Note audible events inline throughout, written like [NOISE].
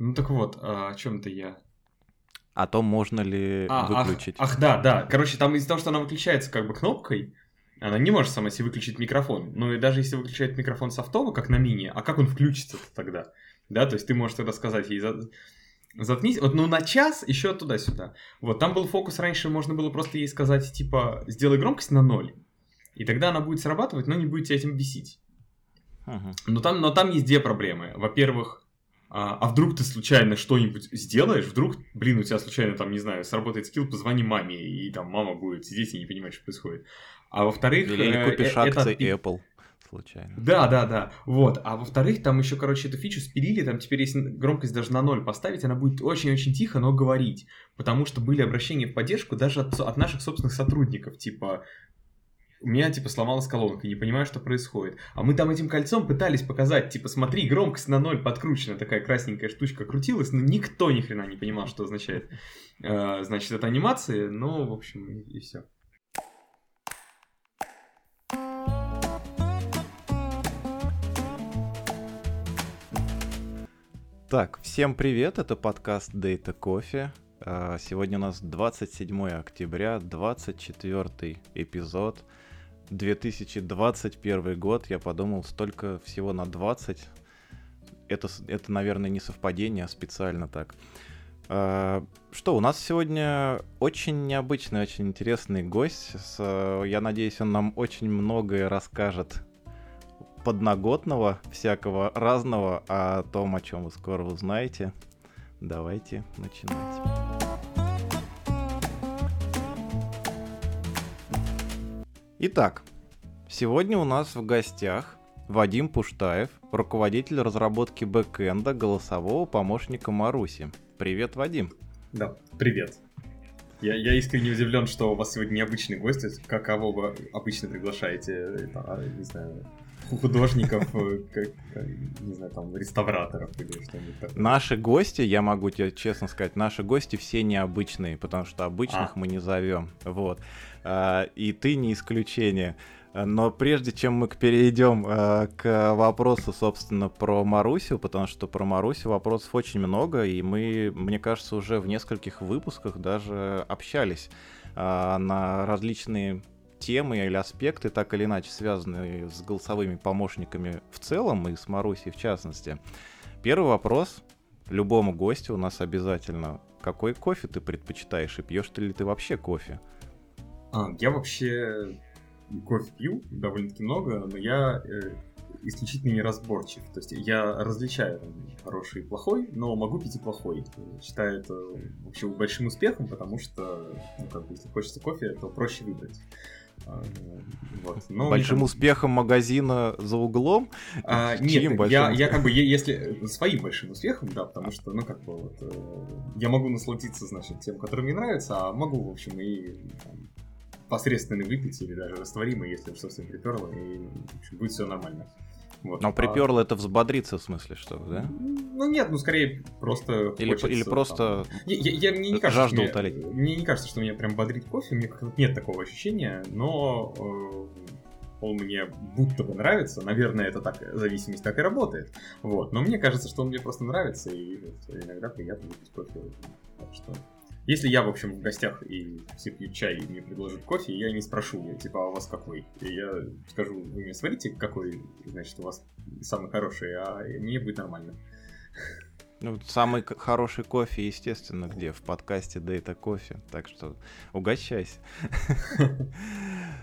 Ну так вот, а о чем-то я. О том, можно ли А, ах- выключить. Ах, да, да. Короче, там из-за того, что она выключается как бы кнопкой, она не может сама себе выключить микрофон. Ну и даже если выключает микрофон софтово, как на мини, а как он включится тогда? Да, то есть ты можешь тогда сказать ей за- заткнись. Вот, ну на час еще туда-сюда. Вот, там был фокус раньше, можно было просто ей сказать, типа, сделай громкость на ноль. И тогда она будет срабатывать, но не будет тебя этим бесить. Мгм. Но там, но там есть две проблемы. Во-первых, а, а вдруг ты случайно что-нибудь сделаешь, вдруг, блин, у тебя случайно там, не знаю, сработает скилл, позвони маме, и там мама будет сидеть и не понимать, что происходит. А во-вторых, Или, или э, купишь э, это акции пи- Apple случайно. Да, да, да. Вот. А во-вторых, там еще, короче, эту фичу спилили. Там теперь, если громкость даже на ноль поставить, она будет очень-очень тихо, но говорить. Потому что были обращения в поддержку даже от, от наших собственных сотрудников. Типа, у меня, типа, сломалась колонка, не понимаю, что происходит. А мы там этим кольцом пытались показать, типа, смотри, громкость на ноль подкручена, такая красненькая штучка крутилась, но никто ни хрена не понимал, что означает, э, значит, это анимация, ну, в общем, и, все. Так, всем привет, это подкаст Data Coffee. А, Сегодня у нас 27 октября, 24 эпизод, 2021 год. Я подумал, столько всего на 20. Это, это наверное, не совпадение, а специально так. А, Что, у нас сегодня очень необычный, очень интересный гость. С, Я надеюсь, он нам очень многое расскажет подноготного, всякого разного, о том, о чем вы скоро узнаете. Давайте начинать. Итак, сегодня у нас в гостях Вадим Пуштаев, руководитель разработки бэкэнда голосового помощника Маруси. Привет, Вадим. Да, привет. Я, я искренне удивлен, что у вас сегодня необычный гость. Это Как кого вы обычно приглашаете, это, а, не знаю, художников, э, как, э, не знаю, там, реставраторов или что-нибудь такое. Наши гости, я могу тебе честно сказать, наши гости все необычные, потому что обычных А. мы не зовем. Вот. А, И ты не исключение. Но прежде чем мы перейдем а, к вопросу, собственно, про Марусю, потому что про Марусю вопросов очень много, и мы, мне кажется, уже в нескольких выпусках даже общались а, на различные темы или аспекты, так или иначе связанные с голосовыми помощниками в целом и с Марусей в частности. Первый вопрос любому гостю у нас обязательно. Какой кофе ты предпочитаешь и пьешь ты ли ты вообще кофе? А, я вообще кофе пью довольно-таки много, но я э, исключительно неразборчив. То есть я различаю хороший и плохой, но могу пить и плохой. Считаю это вообще большим успехом, потому что, ну, как бы, если хочется кофе, то проще выбрать. Вот. Но Большим там- успехом магазина за углом? А, нет, я, я как бы, если своим большим успехом, да, потому что, ну, как бы, вот, э, я могу насладиться, значит, тем, который мне нравится, а могу, в общем, и там, посредственно выпить или даже растворимый, если совсем приперло, и, в общем, будет все нормально. Вот. Но А- приперло это взбодриться в смысле, что, да? Ну нет, ну скорее просто Или, хочется, или там, просто я, я- я- мне не кажется, жажду что меня- утолить. Мне не кажется, что меня прям бодрит кофе, мне как-то нет такого ощущения, но э, он мне будто бы нравится. Наверное, это так, зависимость так и работает. Вот. Но мне кажется, что он мне просто нравится, и иногда приятно выпить кофе. Так что... Если я, в общем, в гостях и все пьют чай, и мне предложат кофе, я не спрошу, типа, а у вас какой? И я скажу, вы мне сварите, какой, значит, у вас самый хороший, а мне будет нормально. ну, самый хороший кофе, естественно, где? В подкасте Data Кофе. Так что угощайся.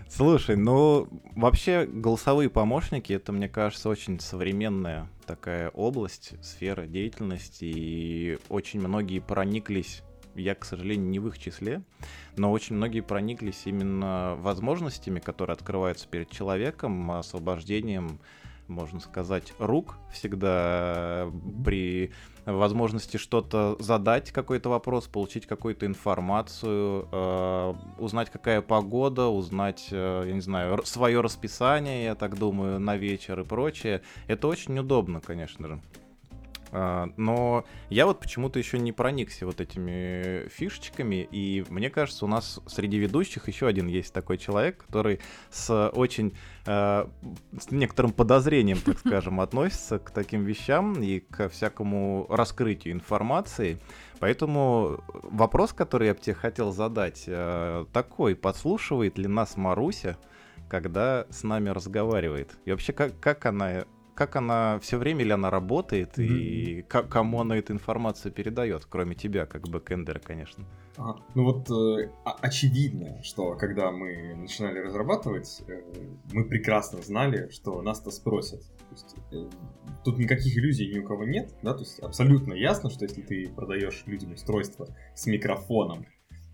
Слушай, ну вообще голосовые помощники это, мне кажется, очень современная такая область, сфера деятельности, и очень многие прониклись, я, к сожалению, не в их числе, но очень многие прониклись именно возможностями, которые открываются перед человеком, освобождением, можно сказать, рук всегда при возможности что-то задать, какой-то вопрос, получить какую-то информацию, э, узнать, какая погода, узнать, э, я не знаю, свое расписание, я так думаю, на вечер и прочее. Это очень удобно, конечно же. А, но я вот почему-то еще не проникся вот этими фишечками, и мне кажется, у нас среди ведущих еще один есть такой человек, который с очень э, с некоторым подозрением, так [LAUGHS] скажем, относится к таким вещам и к всякому раскрытию информации. Поэтому вопрос, который я бы тебе хотел задать, э, такой: подслушивает ли нас Маруся? когда с нами разговаривает. И вообще, как, как она как она все время ли она работает mm-hmm. и к- кому она эту информацию передает, кроме тебя, как бэкэндера, конечно. Ага. Ну вот э, очевидно, что когда мы начинали разрабатывать, э, мы прекрасно знали, что нас-то спросят. То есть, э, тут никаких иллюзий ни у кого нет, да, то есть абсолютно ясно, что если ты продаешь людям устройство с микрофоном,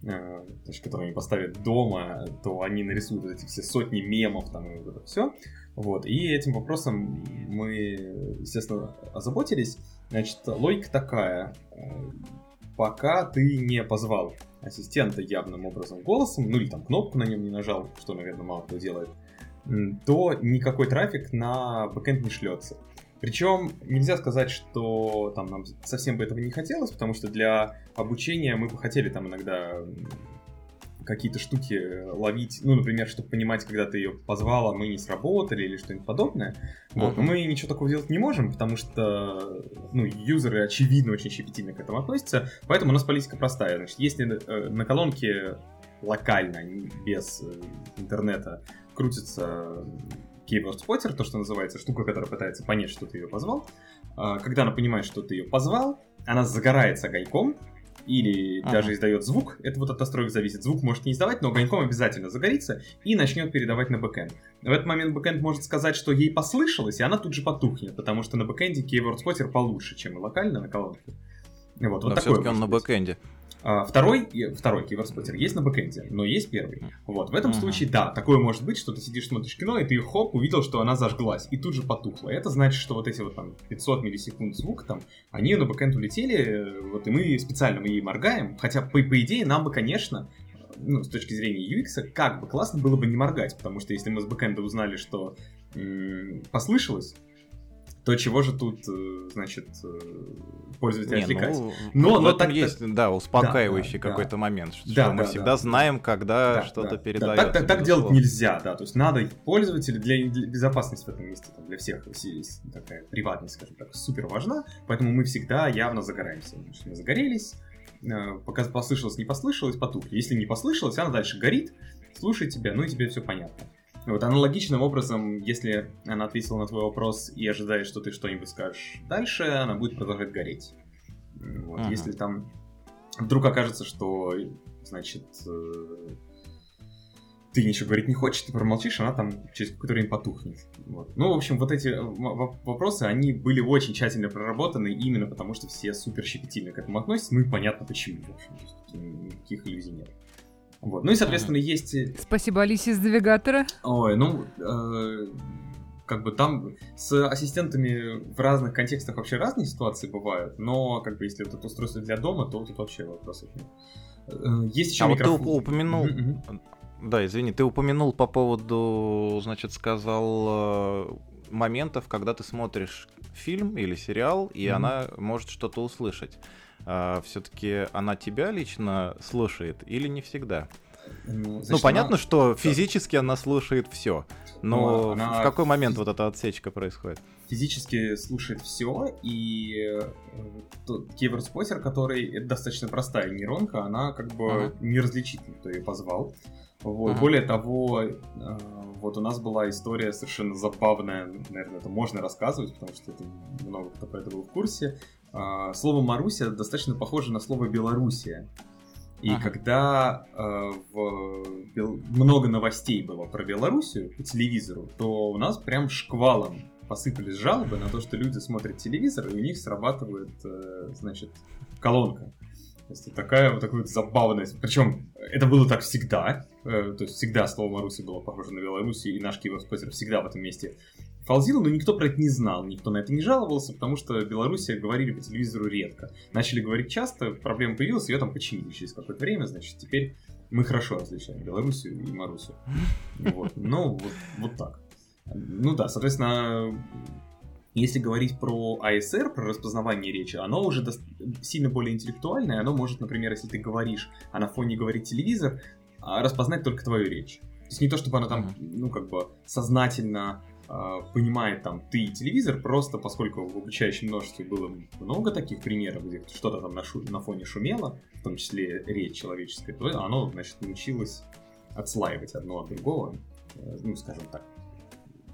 э, которые они поставят дома, то они нарисуют эти все сотни мемов там и вот это все. Вот, и этим вопросом мы, естественно, озаботились. Значит, логика такая. Пока ты не позвал ассистента явным образом голосом, ну или там кнопку на нем не нажал, что, наверное, мало кто делает, то никакой трафик на бэкэнд не шлется. Причем нельзя сказать, что там нам совсем бы этого не хотелось, потому что для обучения мы бы хотели там иногда какие-то штуки ловить, ну, например, чтобы понимать, когда ты ее позвал, а мы не сработали или что-нибудь подобное. Вот. Но мы ничего такого делать не можем, потому что, ну, юзеры, очевидно, очень щепетильно к этому относятся, поэтому у нас политика простая. Значит, если э, на колонке локально, без э, интернета, крутится Keyword Spotter, то, что называется, штука, которая пытается понять, что ты ее позвал, когда она понимает, что ты ее позвал, она загорается огоньком, или ага. даже издает звук, это вот от настроек зависит. Звук может не издавать, но огоньком обязательно загорится и начнет передавать на бэкэнд. В этот момент бэкэнд может сказать, что ей послышалось, и она тут же потухнет, потому что на бэкэнде keyword spotter получше, чем и локально на колонке. Вот, вот такой он на бэкэнде. А, второй, второй keyword spotter есть на бэкэнде, но есть первый. Вот, в этом uh-huh. случае, да, такое может быть, что ты сидишь, смотришь кино, и ты хоп, увидел, что она зажглась, и тут же потухла. Это значит, что вот эти вот там 500 миллисекунд звук там, они на бэкэнд улетели, вот, и мы специально мы ей моргаем, хотя, по, по идее, нам бы, конечно, ну, с точки зрения UX, как бы классно было бы не моргать, потому что если мы с бэкэнда узнали, что м- послышалось, то чего же тут, э, значит, э, пользователя Не, отвлекать? Ну, но, но так есть, да, успокаивающий да, какой-то да. момент, что, да, мы да, всегда да. знаем, когда да, что-то да, передается. Да, так, так, так делать нельзя, да, то есть надо пользователю для, для безопасности в этом месте, там, для всех такая приватность, скажем так, супер важна, поэтому мы всегда явно загораемся. Значит, мы загорелись, э, пока послышалось, не послышалось, потухли. Если не послышалось, она дальше горит, слушает тебя, ну и тебе все понятно. Вот аналогичным образом, если она ответила на твой вопрос и ожидает, что ты что-нибудь скажешь дальше, она будет продолжать гореть. Вот, ага. Если там вдруг окажется, что, значит, э, ты ничего говорить не хочешь, ты промолчишь, она там через какое-то время потухнет. Вот. Ну, в общем, вот эти вопросы, они были очень тщательно проработаны именно потому, что все супер щепетильно к этому относятся, ну и понятно почему, в общем, никаких иллюзий нет. Вот. Ну и, соответственно, ага. есть... Спасибо Алисе из навигатора. Ой, ну, э, как бы там с ассистентами в разных контекстах вообще разные ситуации бывают, но как бы если это устройство для дома, то тут вообще вопросов нет. Э, есть еще а микрофон. вот ты упомянул... Mm-hmm. Да, извини, ты упомянул по поводу, значит, сказал э, моментов, когда ты смотришь фильм или сериал, и mm-hmm. она может что-то услышать а, все-таки она тебя лично слушает или не всегда? Ну, ну понятно, она... что физически она слушает все, но ну, она... в какой момент вот эта отсечка происходит? Физически слушает все, и э, keyword spotter, который это достаточно простая нейронка, она как бы ага. не различит, кто ее позвал. Вот. Ага. Более того, э, вот у нас была история совершенно забавная, наверное, это можно рассказывать, потому что это много кто про это был в курсе. А, слово Маруся достаточно похоже на слово Белоруссия. И ага. когда э, в, бел, много новостей было про Белоруссию по телевизору, то у нас прям шквалом посыпались жалобы на то, что люди смотрят телевизор, и у них срабатывает, э, значит, колонка. То есть такая вот такая вот забавность. Причем это было так всегда. Э, то есть всегда слово Маруси было похоже на Белоруссию, и наш Киевский всегда в этом месте Фалзил, но никто про это не знал, никто на это не жаловался, потому что Беларуси говорили по телевизору редко. Начали говорить часто, проблема появилась, ее там починили через какое-то время, значит, теперь мы хорошо различаем Белоруссию и Марусю. Вот. Ну, вот, вот так. Ну да, соответственно, Если говорить про ASR, про распознавание речи, оно уже до... сильно более интеллектуальное. Оно может, например, если ты говоришь, а на фоне говорит телевизор, а, распознать только твою речь. То есть не то, чтобы она там, ну, как бы сознательно понимает там ты и телевизор, просто поскольку в обучающем множестве было много таких примеров, где что-то там на, шу... на фоне шумело, в том числе речь человеческая, то оно, значит, научилось отслаивать одно от другого, э, ну, скажем так.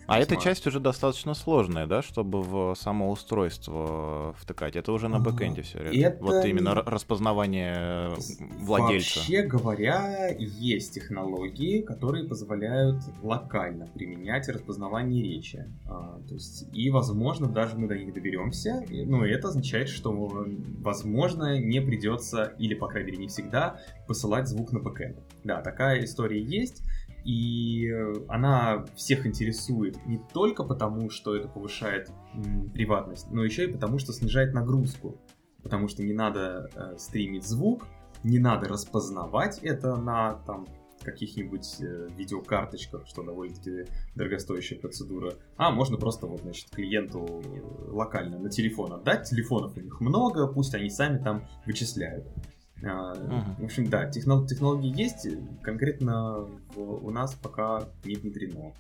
А эта часть уже достаточно сложная, да, чтобы в само устройство втыкать. Это уже на бэкэнде все. Это... Вот именно распознавание владельца. Вообще говоря, есть технологии, которые позволяют локально применять распознавание речи. А, то есть, и, возможно, даже мы до них доберемся. Ну, и это означает, что, возможно, не придется, или, по крайней мере, не всегда, посылать звук на бэкэнд. Да, такая история есть. И э, она всех интересует не только потому, что это повышает м, приватность, но еще и потому, что снижает нагрузку. Потому что не надо э, стримить звук, не надо распознавать это на там каких-нибудь э, видеокарточках, что довольно-таки дорогостоящая процедура. А можно просто вот, значит, клиенту локально на телефон отдать. Телефонов у них много, пусть они сами там вычисляют. Uh-huh. В общем, да, технол- технологии есть, конкретно в, у нас пока не внедрено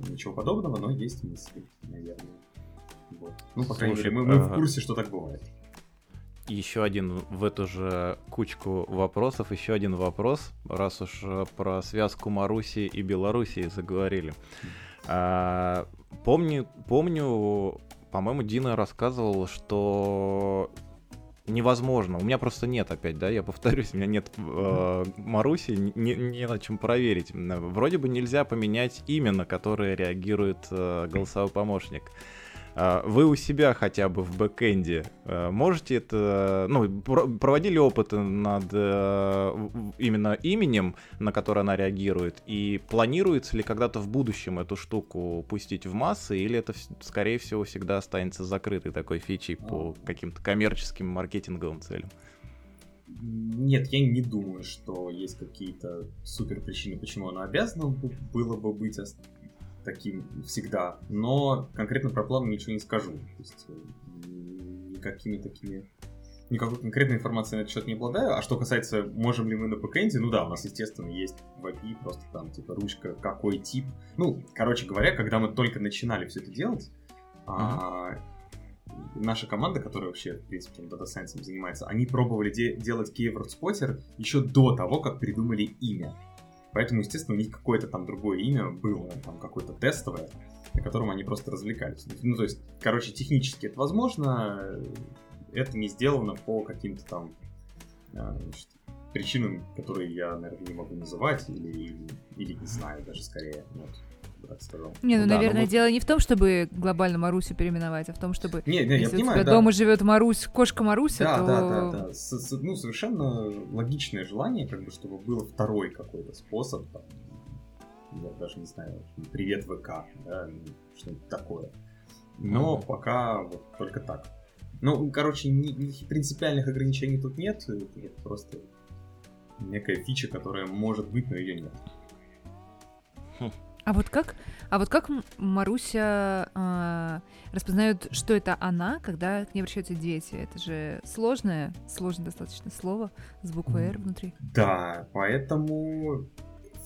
ничего подобного, но есть мысли, наверное. Вот. Ну, по крайней мере, мы, мы в курсе, что так бывает. Еще один в эту же кучку вопросов, еще один вопрос, раз уж про связку Маруси и Белоруссии заговорили. А, помню, помню, по-моему, Дина рассказывал, что невозможно. У меня просто нет опять, да, я повторюсь, у меня нет э, Маруси, не, не на чем проверить. Вроде бы нельзя поменять имя, на которое реагирует э, голосовой помощник. А, вы у себя хотя бы в бэкэнде э, можете это, ну, проводили опыты над э, именно именем, на которое она реагирует, и планируется ли когда-то в будущем эту штуку пустить в массы, или это, скорее всего, всегда останется закрытой такой фичей по каким-то коммерческим маркетинговым целям? Нет, я не думаю, что есть какие-то супер причины, почему она обязана было бы быть таким всегда, но конкретно про план ничего не скажу. То есть э, никакими такими никакой конкретной информации на этот счет не обладаю. А что касается, можем ли мы на бэкэнде, ну да, у нас, естественно, есть в API просто там, типа, ручка, какой тип. Ну, короче говоря, когда мы только начинали все это делать, mm-hmm. а, наша команда, которая вообще, в принципе, Data Science занимается, они пробовали де- делать Keyword Spotter еще до того, как придумали имя. Поэтому, естественно, у них какое-то там другое имя было, там какое-то тестовое, на котором они просто развлекались. Ну, то есть, короче, технически это возможно, это не сделано по каким-то там а, значит, причинам, которые я, наверное, не могу называть, или, или не знаю даже скорее. Вот так сказал. Не, ну, да, наверное, вот... дело не в том, чтобы глобально Марусю переименовать, а в том, чтобы не, не, если я понимаю, у тебя да. дома живет Марусь, кошка Маруся, да, то... Да, да, да. С, с, ну, совершенно логичное желание, как бы, чтобы был второй какой-то способ, там, я даже не знаю, привет ВК, да, что-нибудь такое. Но mm-hmm. пока вот только так. Ну, короче, никаких принципиальных ограничений тут нет, это просто некая фича, которая может быть, но ее нет. А вот как, а вот как Маруся э, распознает, что это она, когда к ней обращаются дети? Это же сложное, сложное достаточно слово с буквой R внутри. Да, поэтому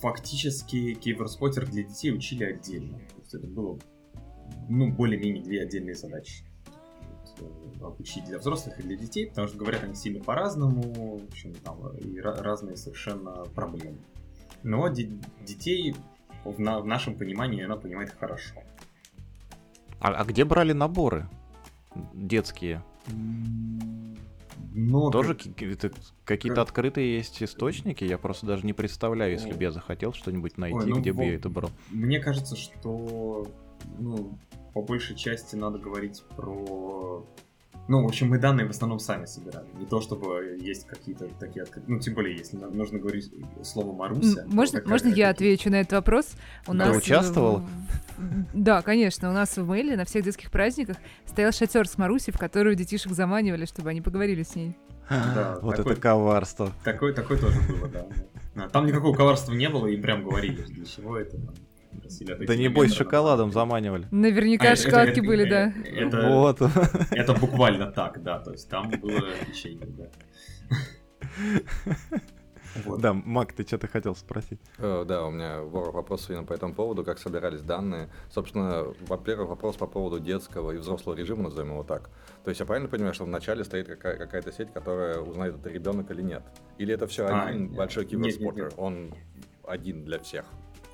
фактически кейверспоттер для детей учили отдельно. То есть это было, ну, более-менее две отдельные задачи э, обучить для взрослых и для детей, потому что говорят они сильно по-разному, в общем, там и разные совершенно проблемы. Но детей в, на, в нашем понимании она понимает хорошо. А, а где брали наборы детские? Но Тоже как... какие-то как... открытые есть источники? Я просто даже не представляю, если бы я захотел что-нибудь найти, Ой, ну, где бы я это брал. Мне кажется, что ну, по большей части надо говорить про ну, в общем, мы данные в основном сами собирали. Не то, чтобы есть какие-то такие открытые... Ну, тем более, если нужно говорить слово Маруся. Можно, можно я отвечу на этот вопрос? У нас участвовал? Да, конечно. У нас в мейле на всех детских праздниках стоял шатер с Марусей, в которую детишек заманивали, чтобы они поговорили с ней. Да, вот такой, это коварство. Такое, такое тоже было, да. Там никакого коварства не было, им прям говорили, для чего это. Да не бойся, шоколадом заманивали. Наверняка А, это- шоколадки это- были, да. Это, Вот. это буквально так, да, то есть там было печенье, да. Вот. Да, Мак, ты что-то хотел спросить? Э, Да, у меня во- вопрос именно по этому поводу, как собирались данные. Собственно, во-первых, вопрос по поводу детского и взрослого режима, назовем его так. То есть я правильно понимаю, что вначале стоит какая- какая-то сеть, которая узнает, это ребенок или нет? Или это все А, один нет. большой Нет, нет, киберспоттер? нет. Он один для всех.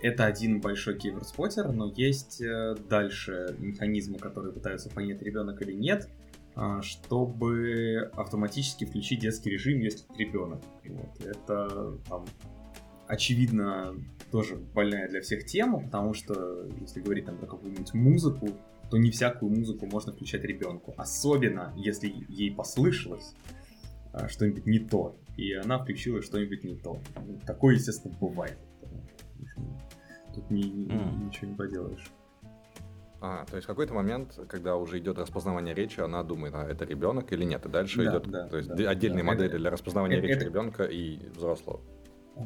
Это один большой киберспоттер, но есть э, дальше механизмы, которые пытаются понять, ребенок или нет, а, чтобы автоматически включить детский режим, если ребенок. Вот. Это там, очевидно тоже больная для всех тема, потому что если говорить там про какую-нибудь музыку, то не всякую музыку можно включать ребенку. Особенно, если ей послышалось а, что-нибудь не то, и она включила что-нибудь не то. Ну, Такое, естественно, бывает. Тут ни- Мгм. ничего не поделаешь. А, то есть в какой-то момент, когда уже идет распознавание речи, она думает, а это ребенок или нет, и дальше Да, идет, да, то есть да, отдельные да. модели Это- для распознавания это- речи это- ребенка и взрослого. А,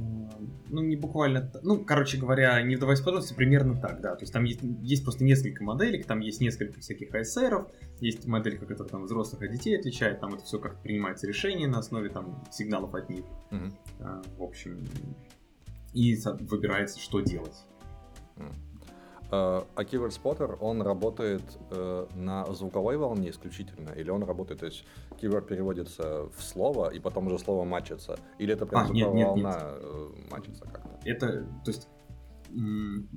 Ну, не буквально... Ну, короче говоря, не вдаваясь в подробности, примерно так, да. То есть там есть, есть просто несколько моделек, там есть несколько всяких ASR, есть моделька, которая там взрослых от детей отличает, там это все как принимается решение на основе там сигналов от них. Мгм. А, В общем, и выбирается, что делать. Э, А Keyword он работает э, на звуковой волне исключительно, или он работает, то есть keyword переводится в слово, и потом уже слово матчится, или это прям А, нет, звуковая нет, волна э, матчится как-то? Это, то есть,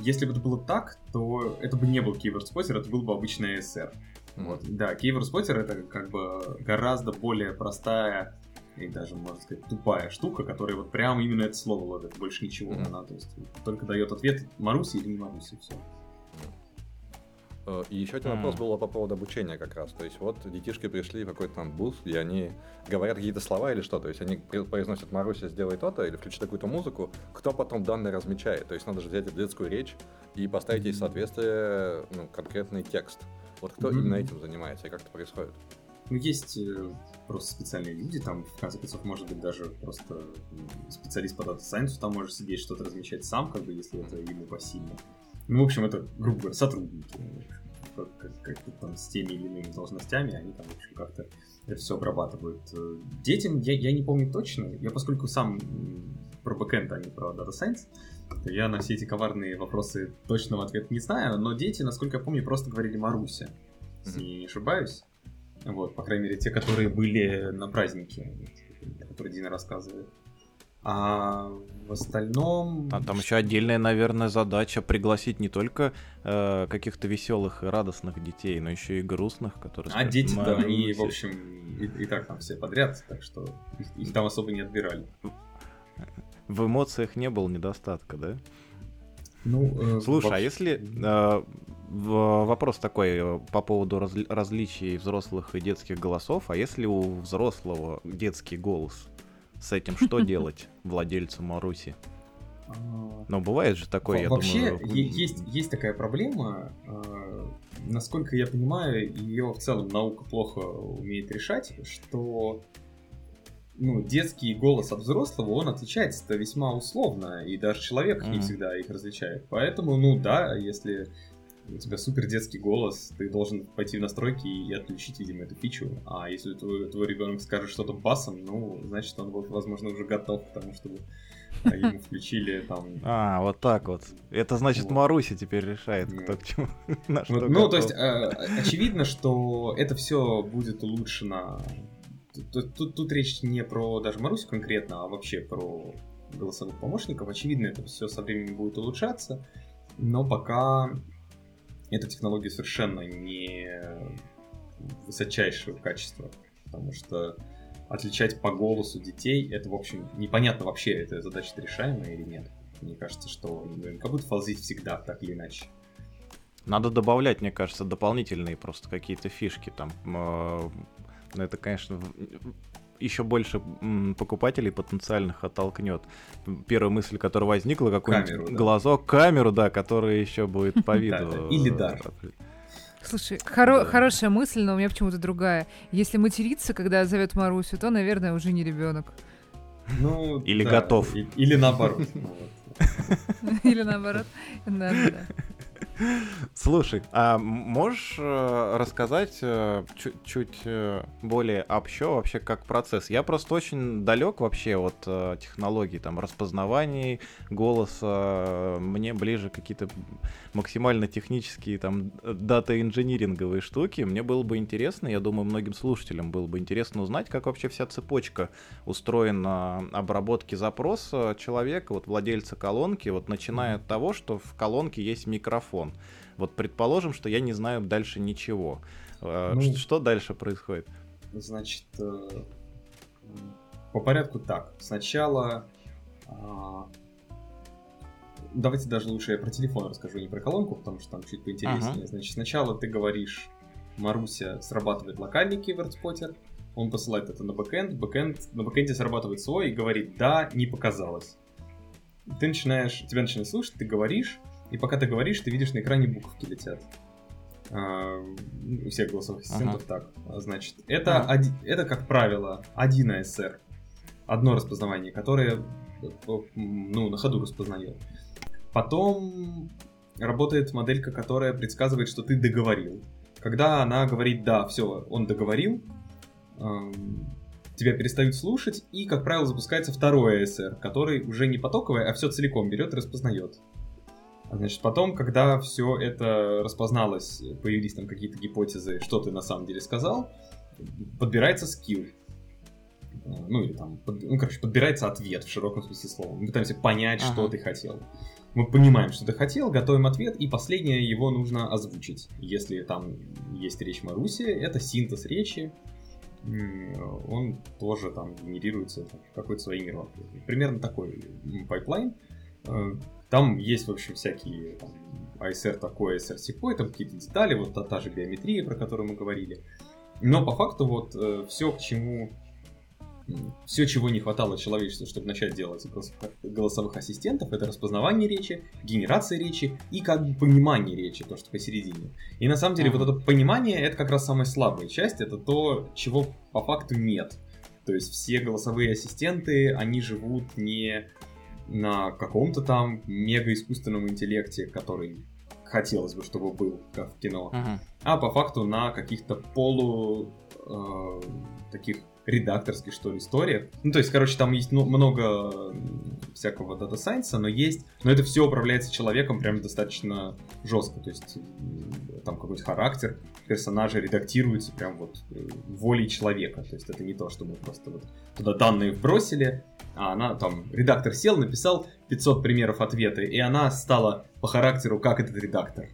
если бы это было так, то это бы не был keyword spotter, это был бы обычный ASR. Вот. Да, Keyword Spotter это как бы гораздо более простая и даже, можно сказать, тупая штука, которая вот прям именно это слово ловит, больше ничего. Мгм. Она, то есть, только дает ответ Маруси или не Маруси, все. Э, И еще один вопрос был по поводу обучения как раз. То есть вот детишки пришли в какой-то там бус, и они говорят какие-то слова или что. То есть они произносят «Маруся, сделай то-то» или включи такую-то музыку. Кто потом данные размечает? То есть надо же взять эту детскую речь и поставить ей соответствие ну, конкретный текст. Вот кто Мгм. именно этим занимается и как это происходит? Ну, есть э, просто специальные люди, там, в конце концов, может быть, даже просто специалист по дата сайенсу там может сидеть, что-то размечать сам, как бы, если это ему посильно. Ну, в общем, это, грубо говоря, сотрудники. общем, Как, как- как-то там с теми или иными должностями, они там, в общем, как-то это все обрабатывают. Э, Детям я, я не помню точно. Я, поскольку сам про бэкэнд, а не про Data Science, то я на все эти коварные вопросы точного ответа не знаю, но дети, насколько я помню, просто говорили Маруся, если я не ошибаюсь. Вот, по крайней мере, те, которые были на празднике, вот, которые Дина рассказывает. А в остальном... Там, там еще отдельная, наверное, задача пригласить не только э, каких-то веселых и радостных детей, но еще и грустных, которые А скажут, дети, да, они, в общем, и, и так там все подряд, так что их, их там особо не отбирали. В эмоциях не было недостатка, да? Ну, э, Слушай, а вообще- если э, вопрос такой э, по поводу разли- различий взрослых и детских голосов, а если у взрослого детский голос, с этим что [LAUGHS] делать владельцу Маруси? А, Но бывает же такое, я Во- Вообще, думаю... е- есть, есть такая проблема. э, Насколько я понимаю, ее в целом наука плохо умеет решать, что ну, детский голос от взрослого, он отличается-то весьма условно, и даже человек не Мгм. всегда их различает. Поэтому, ну да, если у тебя супер детский голос, ты должен пойти в настройки и отключить, видимо, эту фичу. А если твой, твой ребенок скажет что-то басом, ну, значит, он, возможно, уже готов к тому, чтобы ему включили там [LAUGHS] А, вот так вот. Это значит, Вот. Маруся теперь решает, кто к чему. [LAUGHS] на что ну, то есть, э, очевидно, что это все будет улучшено. Тут речь не про даже Марусю конкретно, а вообще про голосовых помощников. Очевидно, это все со временем будет улучшаться, но пока эта технология совершенно не высочайшего качества, потому что отличать по голосу детей, это, в общем, непонятно вообще, эта задача решаемая или нет. Мне кажется, что наверняка будет фалзить всегда, так или иначе. Надо добавлять, мне кажется, дополнительные просто какие-то фишки там. э, Ну, это, конечно, еще больше покупателей потенциальных оттолкнет. Первая мысль, которая возникла, какой-нибудь Камеру, да. глазок, камеру, да, которая еще будет [LAUGHS] по виду. Да-да. И лидар. э, Слушай, хоро- Да. хорошая мысль, но у меня почему-то другая. Если материться, когда зовет Марусю, то, наверное, уже не ребенок. Ну, Или да, готов. и- или наоборот. [LAUGHS] [LAUGHS] Или наоборот. Да, да, да. Слушай, а можешь э, рассказать э, чуть, э, более общо вообще как процесс? Я просто очень далек вообще от технологий там распознаваний голоса. Мне ближе какие-то максимально технические там дата-инжиниринговые штуки. Мне было бы интересно, я думаю, многим слушателям было бы интересно узнать, как вообще вся цепочка устроена обработки запроса человека, вот владельца колонки, вот начиная от того, что в колонке есть микрофон телефон. Вот предположим, что я не знаю дальше ничего. Э, ну, что дальше происходит? Значит, э, по порядку так. Сначала... А, давайте даже лучше я про телефон расскажу, не про колонку, потому что там чуть поинтереснее. Ага. Значит, сначала ты говоришь, Маруся срабатывает локальный keyword spotter, он посылает это на бэкэнд, бэкэнд на бэкэнде срабатывает свой и говорит, да, не показалось. Ты начинаешь, тебя начинают слушать, ты говоришь, и пока ты говоришь, ты видишь на экране буковки летят. А, у всех голосовых ассистентов ага. так. Значит, это, ага. оди, это, как правило, один ASR. Одно распознавание, которое ну, на ходу распознает. Потом работает моделька, которая предсказывает, что ты договорил. Когда она говорит «да, все, он договорил», тебя перестают слушать, и, как правило, запускается второй ASR, который уже не потоковый, а все целиком берет и распознает. Значит, потом, когда все это распозналось, появились там какие-то гипотезы, что ты на самом деле сказал, подбирается skill. Ну, или там, под, ну, короче, подбирается ответ в широком смысле слова. Мы пытаемся понять, ага. что ты хотел. Мы понимаем, что ты хотел, готовим ответ, и последнее его нужно озвучить. Если там есть речь Маруси, это синтез речи, он тоже там генерируется какой-то своей мировой. Примерно такой pipeline. Там есть, в общем, всякие там, ASR такой, ASR сякой, там какие-то детали, вот та, та же биометрия, про которую мы говорили. Но по факту вот э, все, к чему все, чего не хватало человечеству, чтобы начать делать голосовых ассистентов, это распознавание речи, генерация речи и как бы понимание речи, то, что посередине. И на самом деле вот это понимание, это как раз самая слабая часть, это то, чего по факту нет. То есть все голосовые ассистенты, они живут не на каком-то там мега искусственном интеллекте, который хотелось бы, чтобы был, как в кино, uh-huh. а по факту на каких-то полу э, таких редакторских, что ли, историях. Ну, то есть, короче, там есть ну, много всякого дата сайенса, но есть... Но это все управляется человеком прям достаточно жестко. То есть, там какой-то характер персонажа редактируется прям вот э, волей человека. То есть, это не то, что мы просто вот туда данные вбросили, а она там, редактор сел, написал 500 примеров ответа, и она стала по характеру как этот редактор.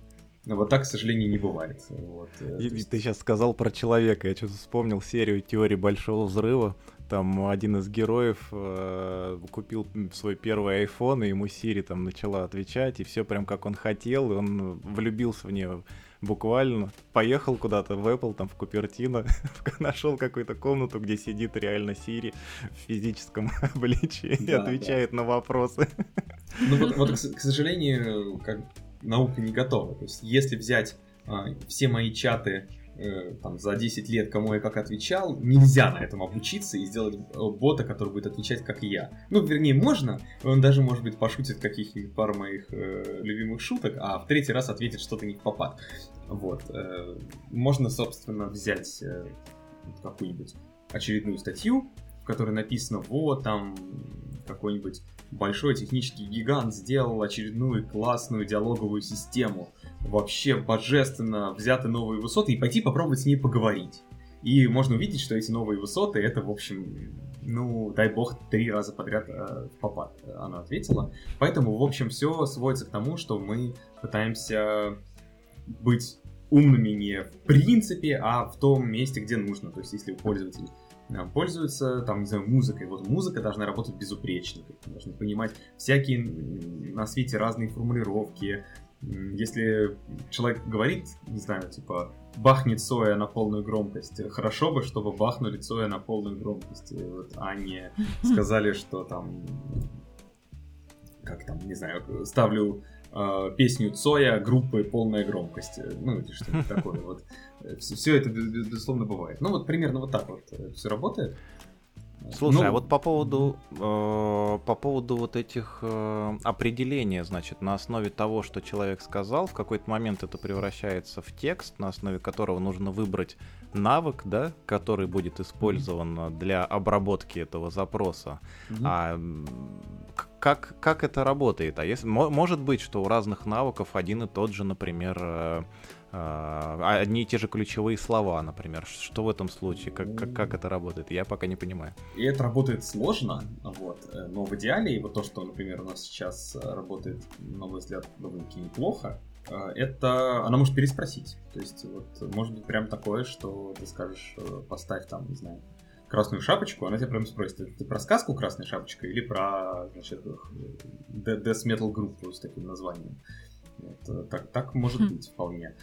Вот так, к сожалению, не бывает. Вот, э, и, есть... Ты сейчас сказал про человека. Я что-то вспомнил серию теории большого взрыва. Там один из героев э, купил свой первый iPhone, и ему Сири там начала отвечать, и все прям как он хотел, и он влюбился в нее буквально. Поехал куда-то в Apple, там в Купертино, [LAUGHS] нашел какую-то комнату, где сидит реально Сири в физическом [LAUGHS] обличии да, и отвечает да. на вопросы. Ну вот, [LAUGHS] вот к сожалению, как наука не готова. То есть, если взять а, все мои чаты э, там, за 10 лет, кому я как отвечал, нельзя на этом обучиться и сделать э, бота, который будет отвечать, как и я. Ну, вернее, можно, он даже, может быть, пошутит каких-нибудь пару моих э, любимых шуток, а в третий раз ответит что-то не в попад. Вот. Э, можно, собственно, взять э, какую-нибудь очередную статью, в которой написано, вот, там, какой-нибудь большой технический гигант сделал очередную классную диалоговую систему. Вообще божественно взяты новые высоты и пойти попробовать с ней поговорить. И можно увидеть, что эти новые высоты, это, в общем, ну, дай бог, три раза подряд э, попад она ответила. Поэтому, в общем, все сводится к тому, что мы пытаемся быть умными не в принципе, а в том месте, где нужно. То есть, если пользователь Э, пользуются, там, не знаю, музыкой. Вот музыка должна работать безупречно. Ты должен понимать всякие на свете разные формулировки. Если человек говорит, не знаю, типа, бахнет соя на полную громкость, хорошо бы, чтобы бахнули соя на полную громкость, вот, а не [LAUGHS] сказали, что там, как там, не знаю, ставлю э, песню Цоя группы полная громкость. Ну, или что-то такое. [LAUGHS] Вот все это, безусловно, бывает. Ну, вот примерно вот так вот э, все работает. Слушай, Ну, а вот по поводу, э, по поводу вот этих э, определений, значит, на основе того, что человек сказал, в какой-то момент это превращается в текст, на основе которого нужно выбрать навык, да, который будет использован для обработки этого запроса. Мгм. А как, как это работает? А если, мо- может быть, что у разных навыков один и тот же, например, э, э, одни и те же ключевые слова, например. Что в этом случае? Как, как, как это работает? Я пока не понимаю. И это работает сложно, вот, э, но в идеале, и вот то, что, например, у нас сейчас работает, на мой взгляд, довольно-таки неплохо, это она может переспросить. То есть, вот, может быть прям такое, что ты скажешь, э, поставь там, не знаю, красную шапочку, она тебя прям спросит, ты, ты про сказку «Красная шапочка» или про, значит, э, death metal группу с таким названием. Вот, так, так может Хм. быть вполне.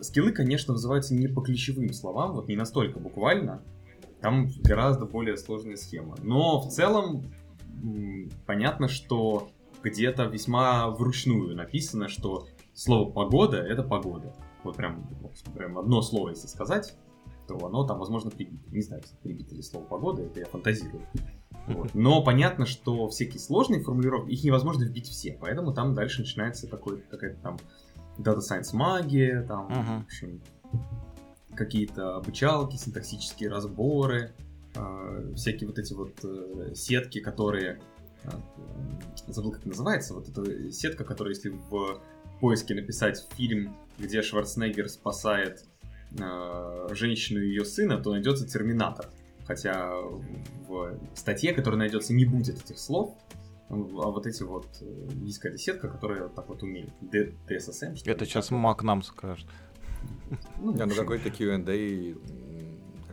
Скиллы, конечно, называются не по ключевым словам, вот не настолько буквально, там гораздо более сложная схема. Но в целом понятно, что где-то весьма вручную написано, что слово погода это погода. Вот прям, прям одно слово, если сказать, то оно там, возможно, прибито. Не знаю, прибито ли слово погода, это я фантазирую. Вот. Но понятно, что всякие сложные формулировки, их невозможно вбить все, поэтому там дальше начинается какой- какая-то там Data Science магия, там, Мгм. в общем, какие-то обучалки, синтаксические разборы, э, всякие вот эти вот э, сетки, которые... э, забыл, как называется. Вот эта сетка, которая, если в поиске написать фильм, где Шварценеггер спасает э, женщину и ее сына, то найдется Терминатор. Хотя в статье, которая найдется, не будет этих слов, а вот эти вот... э, Есть какая-то сетка, которая так вот умеет. Д- DSSM, что ли? Это сейчас. Мак нам скажет. Ну, ну какой-то Q&A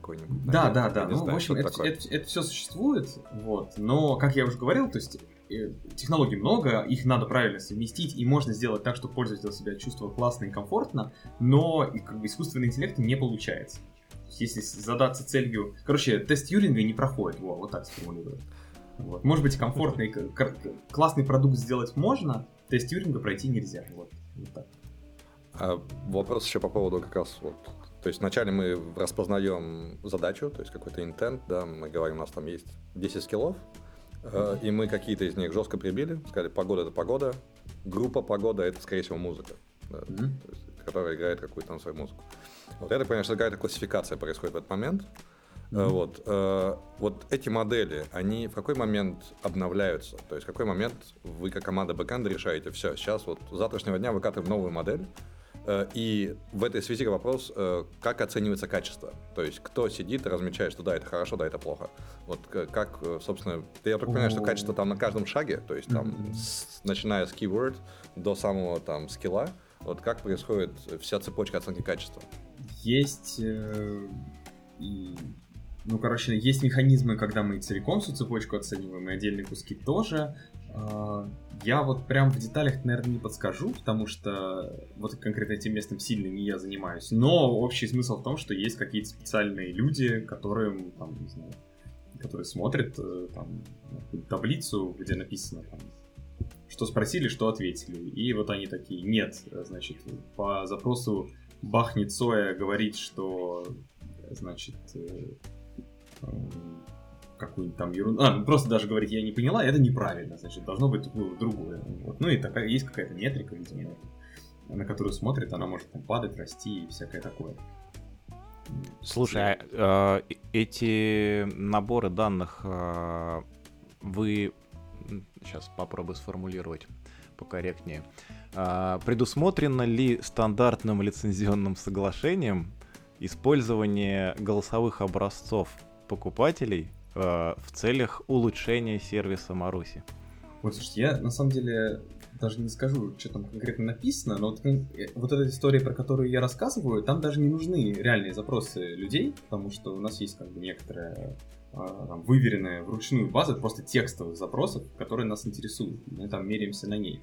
какой-нибудь. Да, да, да. Ну, знаю, в общем, это, такое. все существует, вот. Но, как я уже говорил, то есть э, технологий много, их надо правильно совместить, и можно сделать так, чтобы пользователь себя чувствовал классно и комфортно, но как бы, искусственный интеллект не получается. Если задаться целью... Короче, тест Юринга не проходит, во, вот так сформулирую. Вот. Может быть, комфортный, классный продукт сделать можно, тест Юринга пройти нельзя. Вот, вот так. А вопрос еще по поводу как раз вот. То есть вначале мы распознаем задачу, то есть какой-то интент, да, мы говорим, у нас там есть 10 скиллов, э, и мы какие-то из них жестко прибили, сказали, погода это погода, группа погода это, скорее всего, музыка, да, то есть, которая играет какую-то там свою музыку. Вот это, конечно, какая-то классификация происходит в этот момент. Мгм. Вот, э, вот эти модели, они в какой момент обновляются? То есть в какой момент вы как команда бэкэнда решаете, все, сейчас вот с завтрашнего дня выкатываем новую модель, И в этой связи вопрос, э, как оценивается качество. То есть кто сидит и размечает, что да, это хорошо, да, это плохо. Вот как, э, собственно, я так понимаю, что качество там на каждом шаге, то есть там, с- начиная с keyword до самого там скилла, вот как происходит вся цепочка оценки качества. Есть, э, ну, короче, есть механизмы, когда мы целиком всю цепочку оцениваем, и отдельные куски тоже. А, Я вот прям в деталях, наверное, не подскажу, потому что вот конкретно этим местом сильно не я занимаюсь. Но общий смысл в том, что есть какие-то специальные люди, которым, там, не знаю, которые смотрят э, там, таблицу, где написано там, что спросили, что ответили. И вот они такие, нет, значит, по запросу Бахнет Соя говорит, что, значит, э, какую-нибудь там ерунду... А, ну, просто даже говорить, я не поняла, это неправильно, значит, должно быть ну, другое. Вот. Ну и такая, есть какая-то метрика, видимо, на которую смотрит, она может там падать, расти и всякое такое. Слушай, а, э, эти наборы данных э, вы сейчас попробую сформулировать покорректнее. А, Предусмотрено ли стандартным лицензионным соглашением использование голосовых образцов покупателей в целях улучшения сервиса Маруси? Вот, слушайте, я на самом деле даже не скажу, что там конкретно написано, но вот, э, вот эта история, про которую я рассказываю, там даже не нужны реальные запросы людей, потому что у нас есть как бы некоторая а, там, выверенная вручную база просто текстовых запросов, которые нас интересуют. Мы там меряемся на ней.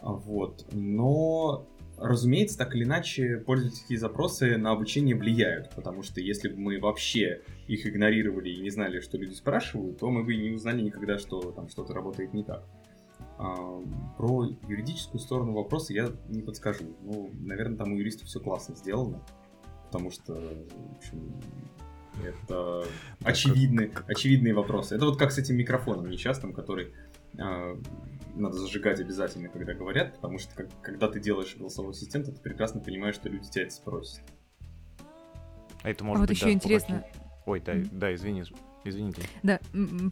Вот. Но, разумеется, так или иначе, пользовательские запросы на обучение влияют, потому что если бы мы вообще их игнорировали и не знали, что люди спрашивают, то мы бы и не узнали никогда, что там что-то работает не так. А, Про юридическую сторону вопроса я не подскажу. Ну, наверное, там у юристов все классно сделано, потому что, в общем, Это очевидные, очевидные вопросы. Это вот как с этим микрофоном несчастным, который э, надо зажигать обязательно, когда говорят, потому что как, когда ты делаешь голосовой ассистент, ты прекрасно понимаешь, что люди тебя это спросят. А это может А вот быть еще по интересно, каким- Ой, да, Мгм. да, извини, извините. да,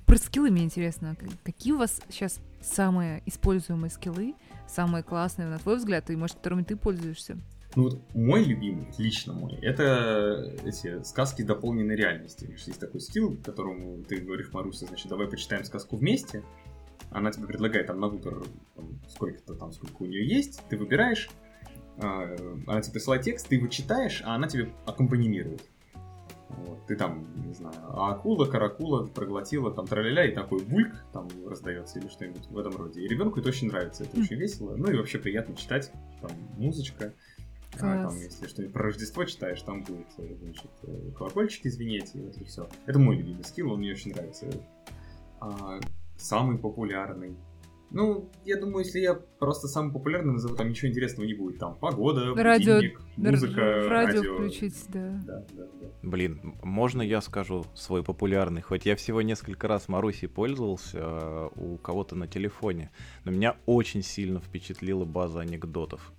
про скиллы мне интересно. Какие у вас сейчас самые используемые скиллы, самые классные, на твой взгляд, и, может, которыми ты пользуешься? Ну вот мой любимый, лично мой, это эти сказки дополненной реальности. Есть такой скилл, которому ты говоришь, Маруся, значит, давай почитаем сказку вместе. Она тебе предлагает там на выбор там, сколько-то там, сколько у нее есть, ты выбираешь, а, она тебе присылает текст, ты его читаешь, а она тебе аккомпанирует. Вот, ты там, не знаю, а акула, каракула проглотила, там траля и такой бульк там раздается или что-нибудь в этом роде. И ребенку это очень нравится, это Мгм. очень весело. Ну и вообще приятно читать, там музычка. А, там, если что-нибудь про Рождество читаешь, там будет, э, значит, э, колокольчики звенеть, и вот и все. Это мой любимый скилл, он мне очень нравится. А, самый популярный. Ну, я думаю, если я просто самый популярный назову, там ничего интересного не будет. Там погода, Радио- будильник, музыка, Р- радио, радио. включить, да. Да, да, да. Блин, можно я скажу свой популярный? Хоть я всего несколько раз Марусей пользовался э, у кого-то на телефоне, но меня очень сильно впечатлила база анекдотов.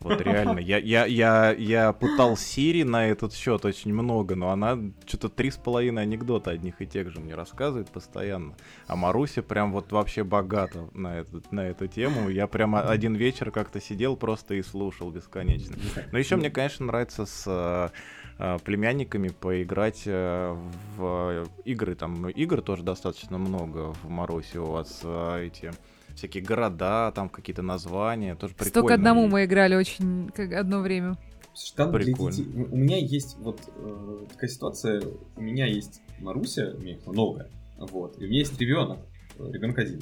Вот реально, я, я, я, я пытал Сири на этот счет очень много, но она что-то три с половиной анекдота одних и тех же мне рассказывает постоянно. А Маруся прям вот вообще богата на, этот, на эту тему. Я прямо один вечер как-то сидел просто и слушал бесконечно. Но еще мне, конечно, нравится с э, э, племянниками поиграть э, в игры. Там игр тоже достаточно много в Марусе. У вас эти всякие города, там какие-то названия. Тоже прикольно. Сто к одному мы играли очень как одно время. Там для Прикольно. детей- У меня есть вот э, такая ситуация. У меня есть Маруся, у меня их много, вот, и у меня есть ребенок, ребенок один.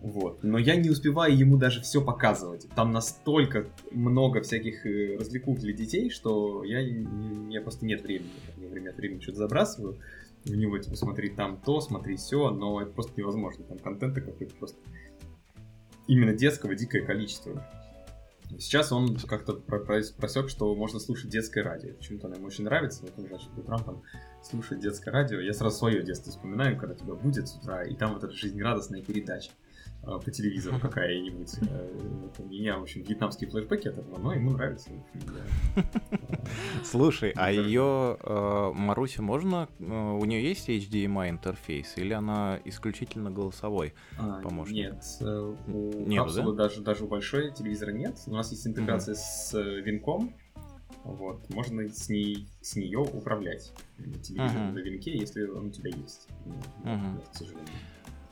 Вот. Но я не успеваю ему даже все показывать. Там настолько много всяких э, развлекух для детей, что я, меня просто нет времени. Я время от времени что-то забрасываю в него, типа, смотри там то, смотри все, но это просто невозможно. Там контента какой-то просто именно детского дикое количество. Сейчас он как-то про- про- просек, что можно слушать детское радио. Почему-то оно ему очень нравится, вот он, значит, по утрам там слушает детское радио. Я сразу свое детство вспоминаю, когда тебя будет с утра, и там вот эта жизнерадостная передача по телевизору какая-нибудь. Э, У меня, в общем, вьетнамские флешбеки от этого, но ему нравится. [LAUGHS] Слушай, а ее Марусе можно? э, у нее есть HDMI интерфейс или она исключительно голосовой? А, Помощник. Нет, э, у капсулы даже, даже у большой телевизора нет. У нас есть интеграция с э, винком. Вот, можно с ней с нее управлять телевизором на винке, если он у тебя есть. К сожалению.